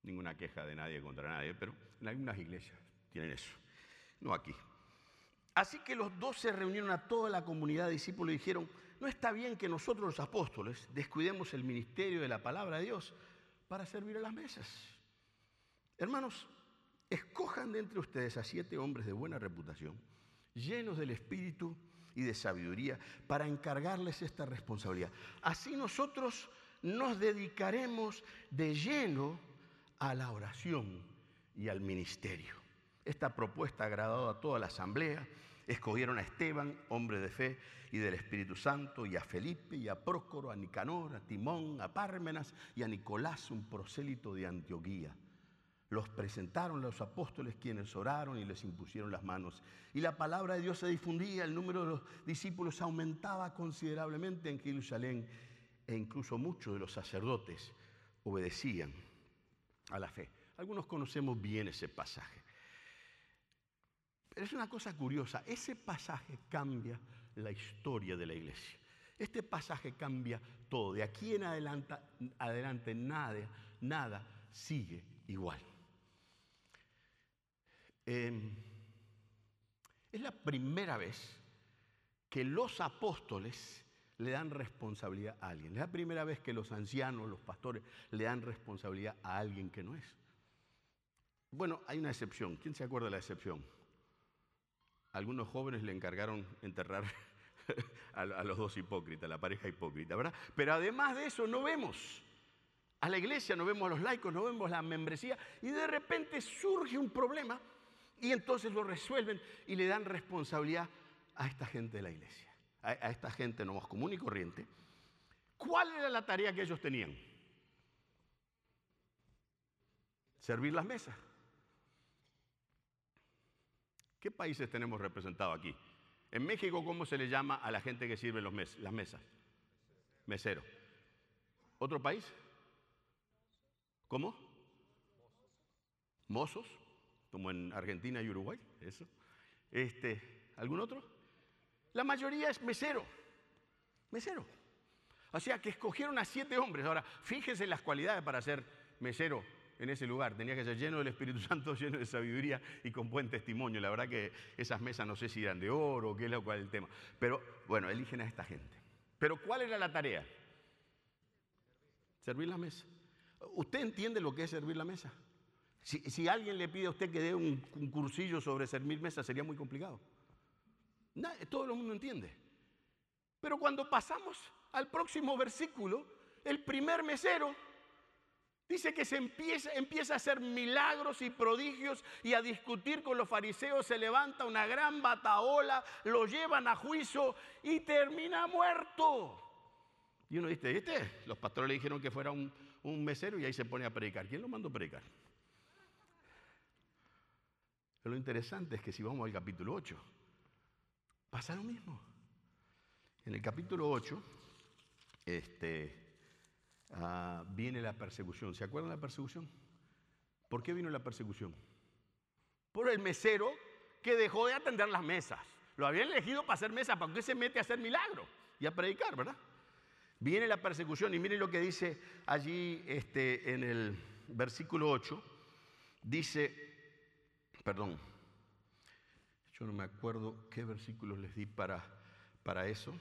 ninguna queja de nadie contra nadie, pero en algunas iglesias tienen eso, no aquí. Así que los dos se reunieron a toda la comunidad de discípulos y dijeron, no está bien que nosotros los apóstoles descuidemos el ministerio de la palabra de Dios para servir a las mesas. Hermanos, escojan de entre ustedes a siete hombres de buena reputación llenos del Espíritu y de sabiduría, para encargarles esta responsabilidad. Así nosotros nos dedicaremos de lleno a la oración y al ministerio. Esta propuesta ha agradado a toda la asamblea. Escogieron a Esteban, hombre de fe y del Espíritu Santo, y a Felipe, y a Prócoro, a Nicanor, a Timón, a Pármenas y a Nicolás, un prosélito de Antioquía. Los presentaron los apóstoles quienes oraron y les impusieron las manos. Y la palabra de Dios se difundía, el número de los discípulos aumentaba considerablemente en Jerusalén e incluso muchos de los sacerdotes obedecían a la fe. Algunos conocemos bien ese pasaje. Pero es una cosa curiosa, ese pasaje cambia la historia de la iglesia. Este pasaje cambia todo. De aquí en adelante, adelante nada, nada sigue igual. Em, es la primera vez que los apóstoles le dan responsabilidad a alguien. Es la primera vez que los ancianos, los pastores, le dan responsabilidad a alguien que no es. Bueno, hay una excepción. ¿Quién se acuerda de la excepción? Algunos jóvenes le encargaron enterrar a, los dos hipócritas, la pareja hipócrita, ¿verdad? Pero además de eso no vemos a la iglesia, no vemos a los laicos, no vemos la membresía y de repente surge un problema y entonces lo resuelven y le dan responsabilidad a esta gente de la iglesia, a, esta gente no más común y corriente. ¿Cuál era la tarea que ellos tenían? Servir las mesas. ¿Qué países tenemos representados aquí? En México, ¿cómo se le llama a la gente que sirve las mesas? Mesero. ¿Otro país? ¿Cómo? Mozos, como en Argentina y Uruguay, eso. Este, ¿Algún otro? La mayoría es mesero. Mesero. O sea que escogieron a siete hombres. Ahora, fíjense las cualidades para ser mesero en ese lugar. Tenía que ser lleno del Espíritu Santo, lleno de sabiduría y con buen testimonio. La verdad que esas mesas no sé si eran de oro qué es lo cual el tema. Pero bueno, eligen a esta gente. Pero ¿cuál era la tarea? Servir la mesa. ¿Usted entiende lo que es servir la mesa? Si, alguien le pide a usted que dé un, cursillo sobre servir mesa, sería muy complicado. todo el mundo entiende. Pero cuando pasamos al próximo versículo, el primer mesero Dice que se empieza, empieza a hacer milagros y prodigios y a discutir con los fariseos, se levanta una gran bataola, lo llevan a juicio y termina muerto. Y uno dice, ¿viste? Los pastores le dijeron que fuera un, un mesero y ahí se pone a predicar. ¿Quién lo mandó a predicar? Pero lo interesante es que si vamos al capítulo 8, pasa lo mismo. En el capítulo 8, este, Ah, viene la persecución. ¿Se acuerdan de la persecución? ¿Por qué vino la persecución? Por el mesero que dejó de atender las mesas. Lo habían elegido para hacer mesas, ¿para qué se mete a hacer milagro y a predicar, verdad? Viene la persecución y miren lo que dice allí este, en el versículo 8. Dice, perdón, yo no me acuerdo qué versículos les di para, para eso.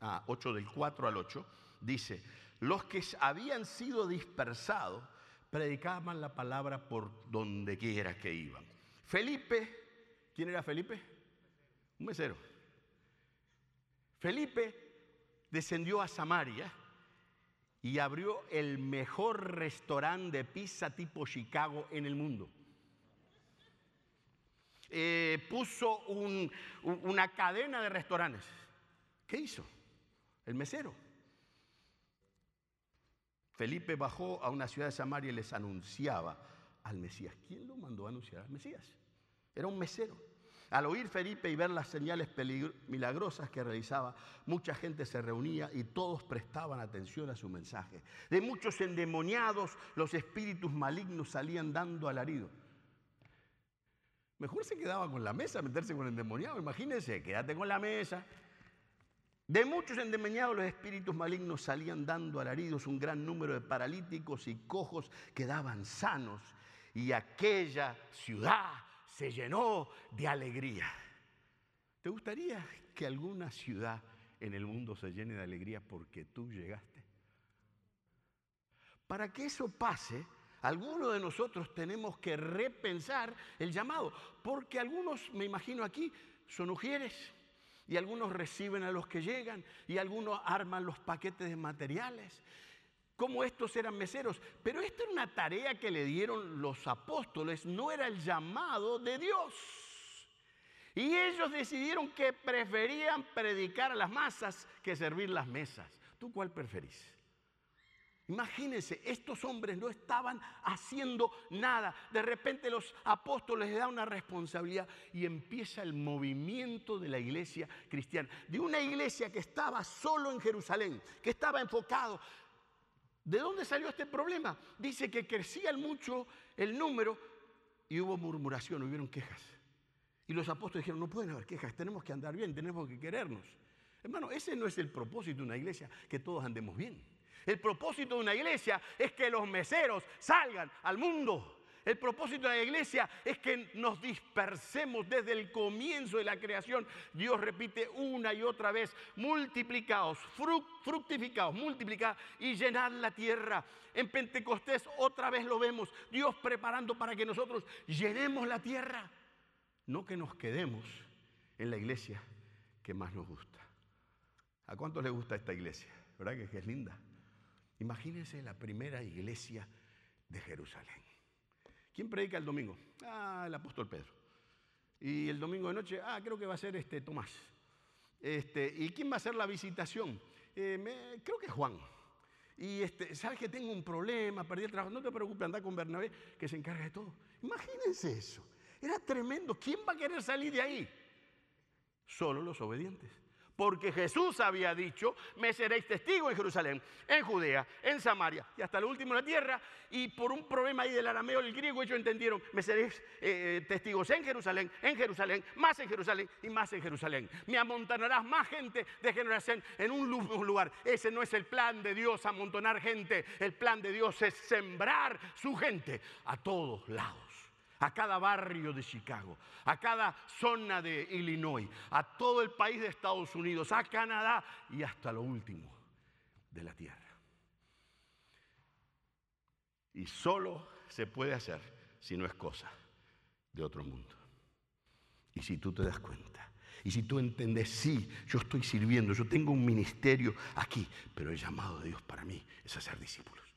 Ah, 8 del 4 al 8. Dice, los que habían sido dispersados predicaban la palabra por donde quiera que iban. Felipe, ¿quién era Felipe? Un mesero. Felipe descendió a Samaria y abrió el mejor restaurante de pizza tipo Chicago en el mundo. Eh, puso una cadena de restaurantes. ¿Qué hizo? El mesero Felipe bajó a una ciudad de Samaria y les anunciaba al Mesías. ¿Quién lo mandó a anunciar al Mesías? Era un mesero. Al oír Felipe y ver las señales milagrosas que realizaba, mucha gente se reunía y todos prestaban atención a su mensaje. De muchos endemoniados, los espíritus malignos salían dando alarido. Mejor se quedaba con la mesa, meterse con el endemoniado. Imagínense, quédate con la mesa, de muchos endemoniados los espíritus malignos salían dando alaridos, un gran número de paralíticos y cojos quedaban sanos y aquella ciudad se llenó de alegría. ¿Te gustaría que alguna ciudad en el mundo se llene de alegría porque tú llegaste? Para que eso pase, algunos de nosotros tenemos que repensar el llamado, porque algunos, me imagino aquí, son ujieres y algunos reciben a los que llegan y algunos arman los paquetes de materiales. Como estos eran meseros. Pero esta era una tarea que le dieron los apóstoles, no era el llamado de Dios. Y ellos decidieron que preferían predicar a las masas que servir las mesas. ¿Tú cuál preferís? Imagínense, estos hombres no estaban haciendo nada. De repente los apóstoles les dan una responsabilidad y empieza el movimiento de la iglesia cristiana. De una iglesia que estaba solo en Jerusalén, que estaba enfocado. ¿De dónde salió este problema? Dice que crecía mucho el número y hubo murmuración, hubieron quejas. Y los apóstoles dijeron, no pueden haber quejas, tenemos que andar bien, tenemos que querernos. Hermano, ese no es el propósito de una iglesia, que todos andemos bien. El propósito de una iglesia es que los meseros salgan al mundo. El propósito de la iglesia es que nos dispersemos desde el comienzo de la creación. Dios repite una y otra vez, multiplicaos, fructificaos, multiplicados y llenad la tierra. En Pentecostés otra vez lo vemos, Dios preparando para que nosotros llenemos la tierra. No que nos quedemos en la iglesia que más nos gusta. ¿A cuántos les gusta esta iglesia? ¿Verdad que es linda? Imagínense la primera iglesia de Jerusalén. ¿Quién predica el domingo? Ah, el apóstol Pedro. Y el domingo de noche, ah, creo que va a ser este Tomás. Este, ¿Y quién va a hacer la visitación? Eh, creo que Juan. Y este, sabes que tengo un problema, perdí el trabajo. No te preocupes, anda con Bernabé, que se encarga de todo. Imagínense eso. Era tremendo. ¿Quién va a querer salir de ahí? Solo los obedientes. Porque Jesús había dicho, me seréis testigos en Jerusalén, en Judea, en Samaria y hasta lo último en la tierra. Y por un problema ahí del arameo el griego ellos entendieron, me seréis eh, testigos en Jerusalén, en Jerusalén, más en Jerusalén y más en Jerusalén. Me amontonarás más gente de generación en un lugar. Ese no es el plan de Dios, amontonar gente. El plan de Dios es sembrar su gente a todos lados a cada barrio de Chicago, a cada zona de Illinois, a todo el país de Estados Unidos, a Canadá y hasta lo último de la tierra. Y solo se puede hacer si no es cosa de otro mundo. Y si tú te das cuenta, y si tú entiendes, sí, yo estoy sirviendo, yo tengo un ministerio aquí, pero el llamado de Dios para mí es hacer discípulos.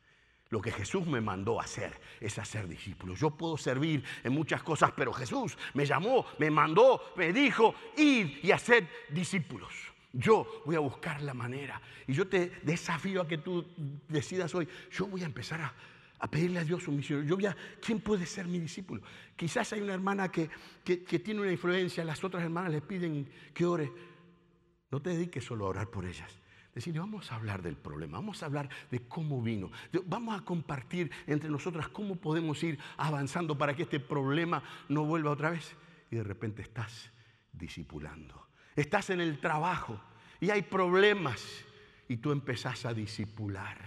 Lo que Jesús me mandó a hacer es hacer discípulos. Yo puedo servir en muchas cosas, pero Jesús me llamó, me mandó, me dijo, ir y hacer discípulos. Yo voy a buscar la manera. Y yo te desafío a que tú decidas hoy, yo voy a empezar a, pedirle a Dios su misión. Yo voy a, ¿quién puede ser mi discípulo? Quizás hay una hermana que, que tiene una influencia, las otras hermanas le piden que ore. No te dediques solo a orar por ellas decir, vamos a hablar del problema, vamos a hablar de cómo vino, vamos a compartir entre nosotras cómo podemos ir avanzando para que este problema no vuelva otra vez. Y de repente estás discipulando, estás en el trabajo y hay problemas y tú empezás a discipular,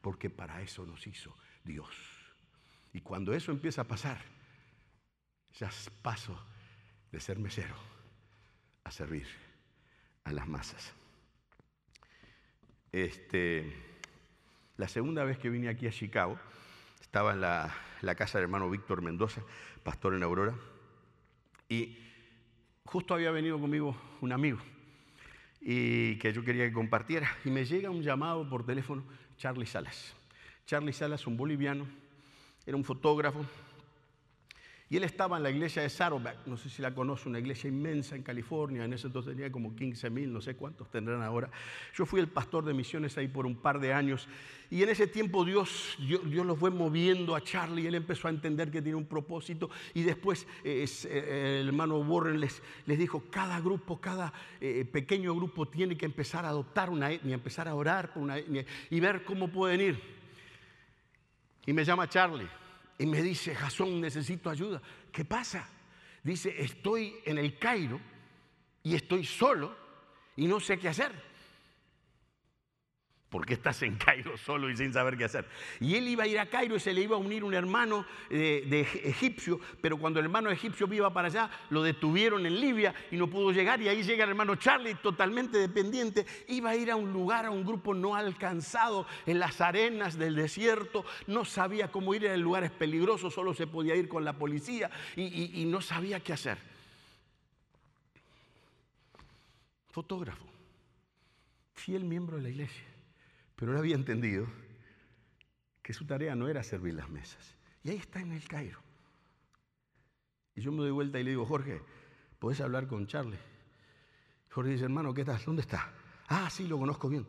porque para eso nos hizo Dios. Y cuando eso empieza a pasar, ya paso de ser mesero a servir a las masas. Este, la segunda vez que vine aquí a Chicago, estaba en la, casa del hermano Víctor Mendoza, pastor en Aurora, y justo había venido conmigo un amigo y que yo quería que compartiera, y me llega un llamado por teléfono, Charlie Salas. Charlie Salas, un boliviano, era un fotógrafo, él estaba en la iglesia de Saddleback, no sé si la conoce, una iglesia inmensa en California, en ese entonces tenía como 15 mil, no sé cuántos tendrán ahora. Yo fui el pastor de misiones ahí por un par de años. Y en ese tiempo Dios, Dios, lo fue moviendo a Charlie, él empezó a entender que tiene un propósito. Y después eh, eh, el hermano Warren les, les dijo, cada grupo, cada eh, pequeño grupo tiene que empezar a adoptar una etnia, empezar a orar por una etnia y ver cómo pueden ir. Y me llama Charlie y me dice, Jasón, necesito ayuda. ¿Qué pasa? Dice, estoy en el Cairo y estoy solo y no sé qué hacer porque estás en Cairo solo y sin saber qué hacer. Y él iba a ir a Cairo y se le iba a unir un hermano de, egipcio, pero cuando el hermano egipcio iba para allá, lo detuvieron en Libia y no pudo llegar. Y ahí llega el hermano Charlie, totalmente dependiente. Iba a ir a un lugar, a un grupo no alcanzado, en las arenas del desierto. No sabía cómo ir en lugares peligrosos, solo se podía ir con la policía y, y no sabía qué hacer. Fotógrafo, fiel miembro de la iglesia pero no había entendido que su tarea no era servir las mesas. Y ahí está en el Cairo. Y yo me doy vuelta y le digo, Jorge, ¿podés hablar con Charlie? Jorge dice, hermano, ¿qué tal? ¿Dónde está? Ah, sí, lo conozco bien.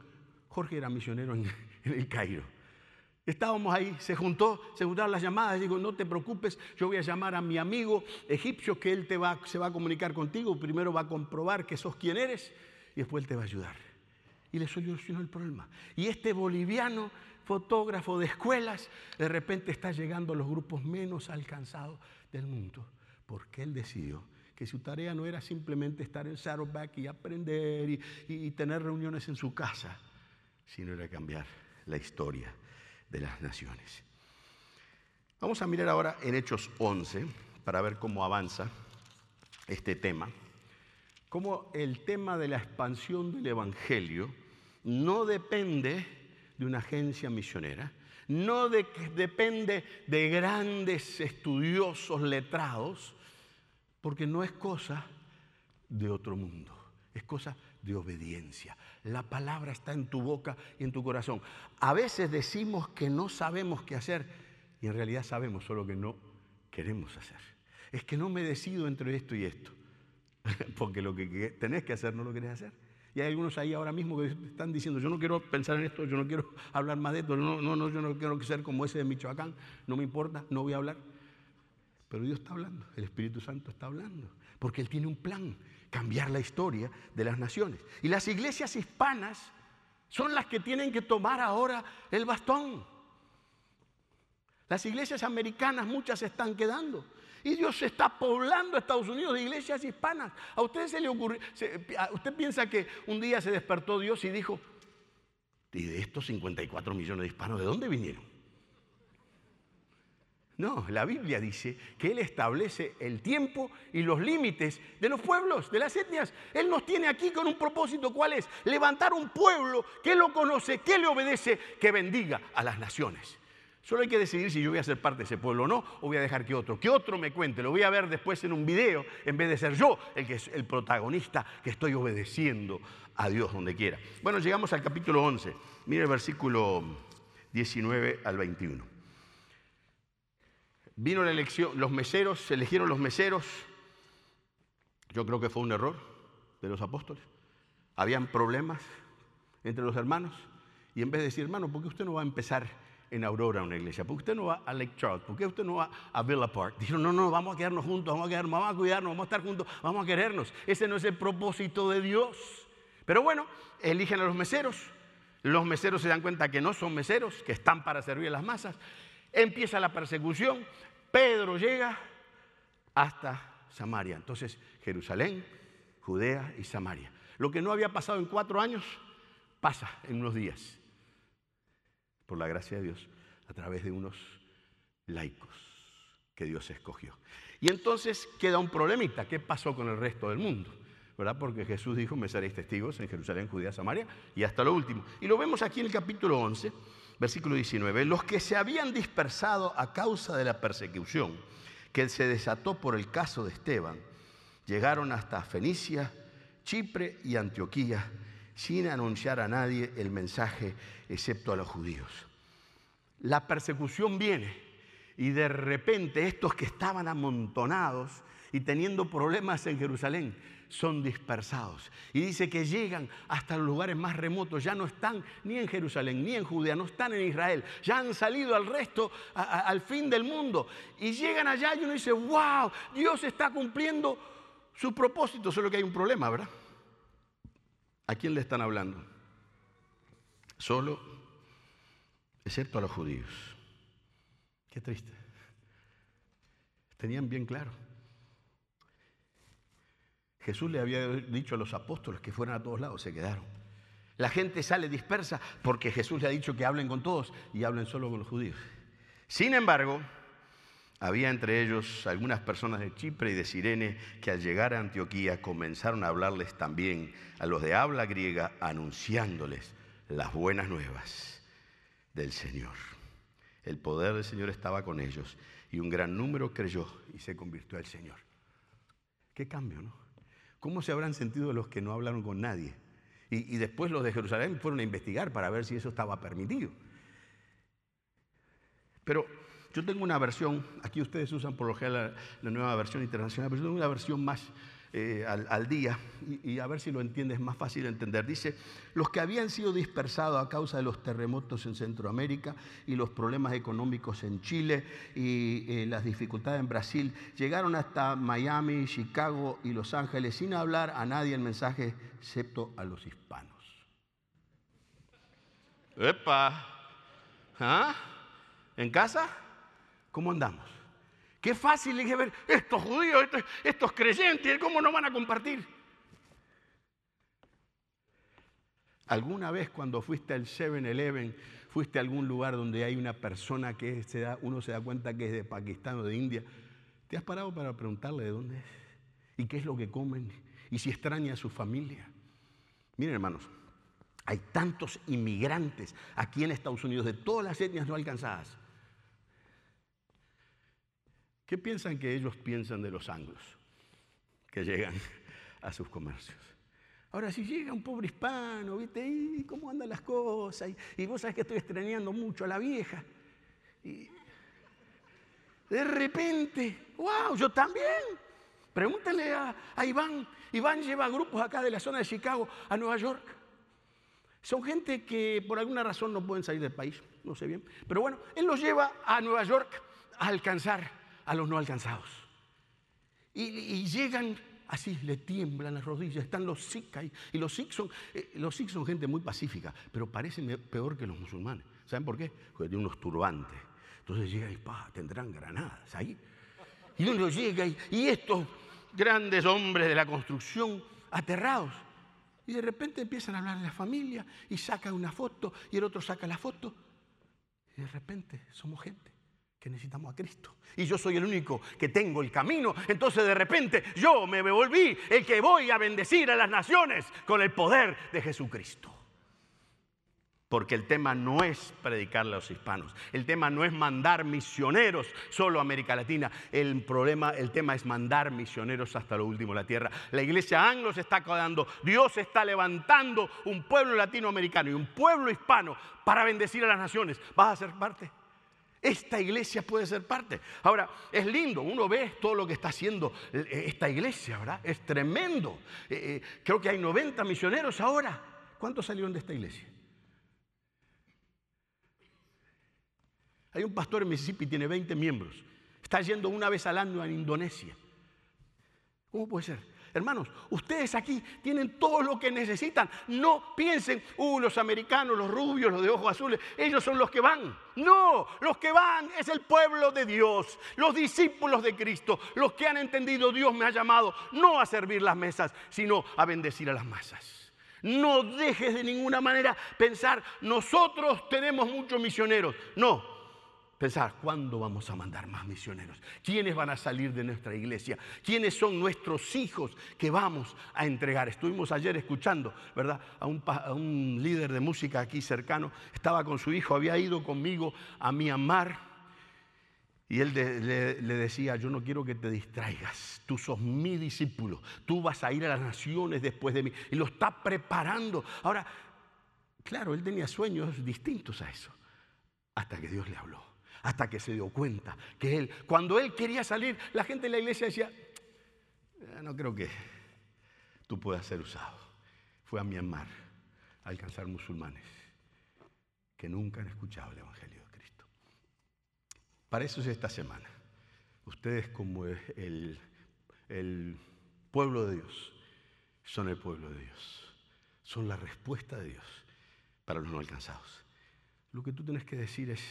Jorge era misionero en, en el Cairo. Estábamos ahí, se juntó, se juntaron las llamadas, digo, no te preocupes, yo voy a llamar a mi amigo egipcio que él te va, se va a comunicar contigo, primero va a comprobar que sos quien eres y después él te va a ayudar. Y le solucionó el problema. Y este boliviano, fotógrafo de escuelas, de repente está llegando a los grupos menos alcanzados del mundo, porque él decidió que su tarea no era simplemente estar en Saddleback y aprender y, y tener reuniones en su casa, sino era cambiar la historia de las naciones. Vamos a mirar ahora en Hechos 11 para ver cómo avanza este tema, cómo el tema de la expansión del Evangelio no depende de una agencia misionera, no de- depende de grandes estudiosos letrados, porque no es cosa de otro mundo, es cosa de obediencia. La palabra está en tu boca y en tu corazón. A veces decimos que no sabemos qué hacer y en realidad sabemos solo que no queremos hacer. Es que no me decido entre esto y esto, porque lo que tenés que hacer no lo querés hacer. Y hay algunos ahí ahora mismo que están diciendo, yo no quiero pensar en esto, yo no quiero hablar más de esto, no, no, no, yo no quiero ser como ese de Michoacán, no me importa, no voy a hablar. Pero Dios está hablando, el Espíritu Santo está hablando, porque Él tiene un plan, cambiar la historia de las naciones. Y las iglesias hispanas son las que tienen que tomar ahora el bastón. Las iglesias americanas muchas se están quedando. Y Dios está poblando Estados Unidos de iglesias hispanas. A usted se le ocurrió, a- usted piensa que un día se despertó Dios y dijo, ¿y de estos 54 millones de hispanos de dónde vinieron? No, la Biblia dice que Él establece el tiempo y los límites de los pueblos, de las etnias. Él nos tiene aquí con un propósito. ¿Cuál es? Levantar un pueblo que lo conoce, que le obedece, que bendiga a las naciones. Solo hay que decidir si yo voy a ser parte de ese pueblo o no, o voy a dejar que otro, que otro me cuente. Lo voy a ver después en un video, en vez de ser yo el que es el protagonista que estoy obedeciendo a Dios donde quiera. Bueno, llegamos al capítulo 11. Mire el versículo 19 al 21. Vino la elección, los meseros, se eligieron los meseros. Yo creo que fue un error de los apóstoles. Habían problemas entre los hermanos. Y en vez de decir, hermano, ¿por qué usted no va a empezar en Aurora una iglesia? ¿Por qué usted no va a Lake Charles? ¿Por qué usted no va a Villa Park? Dijeron, no, no, vamos a quedarnos juntos, vamos a quedarnos, vamos a cuidarnos, vamos a estar juntos, vamos a querernos. Ese no es el propósito de Dios. Pero bueno, eligen a los meseros. Los meseros se dan cuenta que no son meseros, que están para servir a las masas. Empieza la persecución. Pedro llega hasta Samaria. Entonces, Jerusalén, Judea y Samaria. Lo que no había pasado en cuatro años, pasa en unos días. Por la gracia de Dios, a través de unos laicos que Dios escogió. Y entonces queda un problemita. ¿Qué pasó con el resto del mundo? ¿Verdad? Porque Jesús dijo, me seréis testigos en Jerusalén, Judea, Samaria y hasta lo último. Y lo vemos aquí en el capítulo 11, versículo 19. Los que se habían dispersado a causa de la persecución que se desató por el caso de Esteban, llegaron hasta Fenicia, Chipre y Antioquía sin anunciar a nadie el mensaje excepto a los judíos. La persecución viene y de repente estos que estaban amontonados y teniendo problemas en Jerusalén son dispersados. Y dice que llegan hasta los lugares más remotos, ya no están ni en Jerusalén ni en Judea, no están en Israel, ya han salido al resto, al fin del mundo. Y llegan allá y uno dice, wow, Dios está cumpliendo su propósito, solo que hay un problema, ¿verdad? ¿A quién le están hablando? Solo, excepto a los judíos. Qué triste. Tenían bien claro. Jesús le había dicho a los apóstoles que fueran a todos lados, se quedaron. La gente sale dispersa porque Jesús le ha dicho que hablen con todos y hablen solo con los judíos. Sin embargo, había entre ellos algunas personas de Chipre y de Sirene que al llegar a Antioquía comenzaron a hablarles también a los de habla griega, anunciándoles las buenas nuevas del Señor. El poder del Señor estaba con ellos y un gran número creyó y se convirtió al Señor. Qué cambio, ¿no? ¿Cómo se habrán sentido los que no hablaron con nadie? Y, y después los de Jerusalén fueron a investigar para ver si eso estaba permitido. Pero yo tengo una versión, aquí ustedes usan por lo general la, nueva versión internacional, pero yo tengo una versión más eh, al, día y, y, a ver si lo entiendes más fácil de entender. Dice, los que habían sido dispersados a causa de los terremotos en Centroamérica y los problemas económicos en Chile y eh, las dificultades en Brasil, llegaron hasta Miami, Chicago y Los Ángeles sin hablar a nadie el mensaje, excepto a los hispanos. ¡Epa! ¿Ah? ¿En casa? ¿Cómo andamos? Qué fácil es ver estos judíos, estos, estos creyentes, ¿cómo no van a compartir? ¿Alguna vez cuando fuiste al 7-Eleven, fuiste a algún lugar donde hay una persona que se da, uno se da cuenta que es de Pakistán o de India? ¿Te has parado para preguntarle de dónde es? ¿Y qué es lo que comen? ¿Y si extraña a su familia? Miren hermanos, hay tantos inmigrantes aquí en Estados Unidos de todas las etnias no alcanzadas ¿Qué piensan que ellos piensan de los anglos que llegan a sus comercios? Ahora, si llega un pobre hispano, ¿viste? ¿Y cómo andan las cosas? Y, vos sabés que estoy extrañando mucho a la vieja. De repente, wow, yo también. Pregúntenle a, a Iván. Iván lleva grupos acá de la zona de Chicago a Nueva York. Son gente que por alguna razón no pueden salir del país, no sé bien. Pero bueno, él los lleva a Nueva York a alcanzar a los no alcanzados. Y, llegan así, le tiemblan las rodillas, están los Sikhs ahí. Y los Sikhs son, eh, los son gente muy pacífica, pero parecen peor que los musulmanes. ¿Saben por qué? Porque tienen unos turbantes. Entonces llega y pa, tendrán granadas ahí. Y uno llega y, y estos grandes hombres de la construcción aterrados. Y de repente empiezan a hablar de la familia y saca una foto y el otro saca la foto. Y de repente somos gente que necesitamos a Cristo. Y yo soy el único que tengo el camino. Entonces de repente yo me volví el que voy a bendecir a las naciones con el poder de Jesucristo. Porque el tema no es predicarle a los hispanos, el tema no es mandar misioneros solo a América Latina, el problema, el tema es mandar misioneros hasta lo último de la tierra. La iglesia anglo está quedando, Dios está levantando un pueblo latinoamericano y un pueblo hispano para bendecir a las naciones. ¿Vas a ser parte? Esta iglesia puede ser parte. Ahora, es lindo, uno ve todo lo que está haciendo esta iglesia, ¿verdad? Es tremendo. Eh, eh, creo que hay 90 misioneros ahora. ¿Cuántos salieron de esta iglesia? Hay un pastor en Mississippi, tiene 20 miembros. Está yendo una vez al año a Indonesia. ¿Cómo puede ser? Hermanos, ustedes aquí tienen todo lo que necesitan. No piensen, uh, los americanos, los rubios, los de ojos azules, ellos son los que van. No, los que van es el pueblo de Dios, los discípulos de Cristo, los que han entendido Dios me ha llamado no a servir las mesas, sino a bendecir a las masas. No dejes de ninguna manera pensar, nosotros tenemos muchos misioneros. No, Pensar, ¿cuándo vamos a mandar más misioneros? ¿Quiénes van a salir de nuestra iglesia? ¿Quiénes son nuestros hijos que vamos a entregar? Estuvimos ayer escuchando, ¿verdad? A un, líder de música aquí cercano. Estaba con su hijo, había ido conmigo a Myanmar. Y él le, decía, yo no quiero que te distraigas, tú sos mi discípulo, tú vas a ir a las naciones después de mí. Y lo está preparando. Ahora, claro, él tenía sueños distintos a eso, hasta que Dios le habló hasta que se dio cuenta que él, cuando él quería salir, la gente de la iglesia decía, eh, no creo que tú puedas ser usado. Fue a Myanmar a alcanzar musulmanes que nunca han escuchado el Evangelio de Cristo. Para eso es esta semana. Ustedes como el pueblo de Dios son el pueblo de Dios. Son la respuesta de Dios para los no alcanzados. Lo que tú tienes que decir es,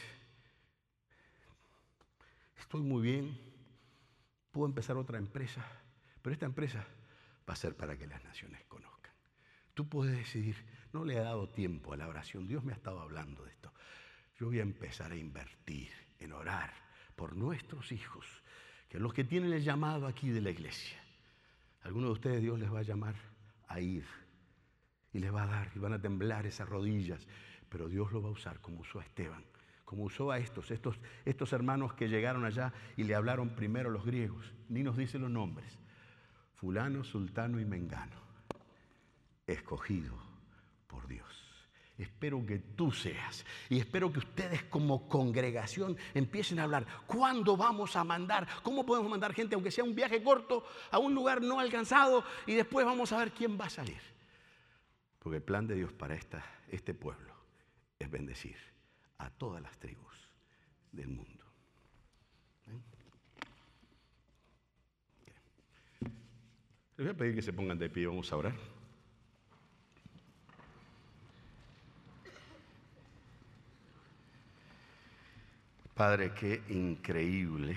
estoy muy bien, puedo empezar otra empresa, pero esta empresa va a ser para que las naciones conozcan. Tú puedes decidir, no le he dado tiempo a la oración, Dios me ha estado hablando de esto. Yo voy a empezar a invertir en orar por nuestros hijos, que los que tienen el llamado aquí de la iglesia. Algunos de ustedes Dios les va a llamar a ir y les va a dar y van a temblar esas rodillas, pero Dios lo va a usar como usó a Esteban como usó a estos, estos, estos hermanos que llegaron allá y le hablaron primero los griegos. Ni nos dice los nombres. Fulano, sultano y mengano. Escogido por Dios. Espero que tú seas. Y espero que ustedes como congregación empiecen a hablar. ¿Cuándo vamos a mandar? ¿Cómo podemos mandar gente, aunque sea un viaje corto, a un lugar no alcanzado? Y después vamos a ver quién va a salir. Porque el plan de Dios para esta, este pueblo es bendecir a todas las tribus del mundo. ¿Eh? Les voy a pedir que se pongan de pie, vamos a orar. Padre, qué increíble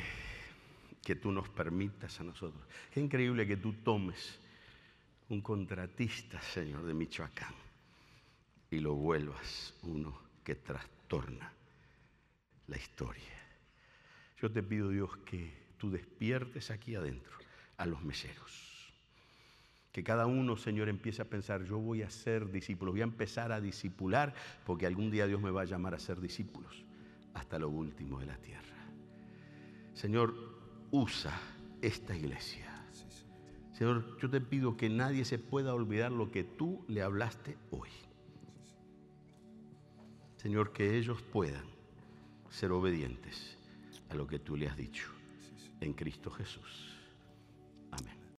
que tú nos permitas a nosotros. Qué increíble que tú tomes un contratista, Señor, de Michoacán y lo vuelvas uno que trastorna la historia. Yo te pido, Dios, que tú despiertes aquí adentro a los meseros. Que cada uno, Señor, empiece a pensar, yo voy a ser discípulo, voy a empezar a discipular, porque algún día Dios me va a llamar a ser discípulos hasta lo último de la tierra. Señor, usa esta iglesia. Señor, yo te pido que nadie se pueda olvidar lo que tú le hablaste hoy. Señor, que ellos puedan ser obedientes a lo que tú le has dicho en Cristo Jesús.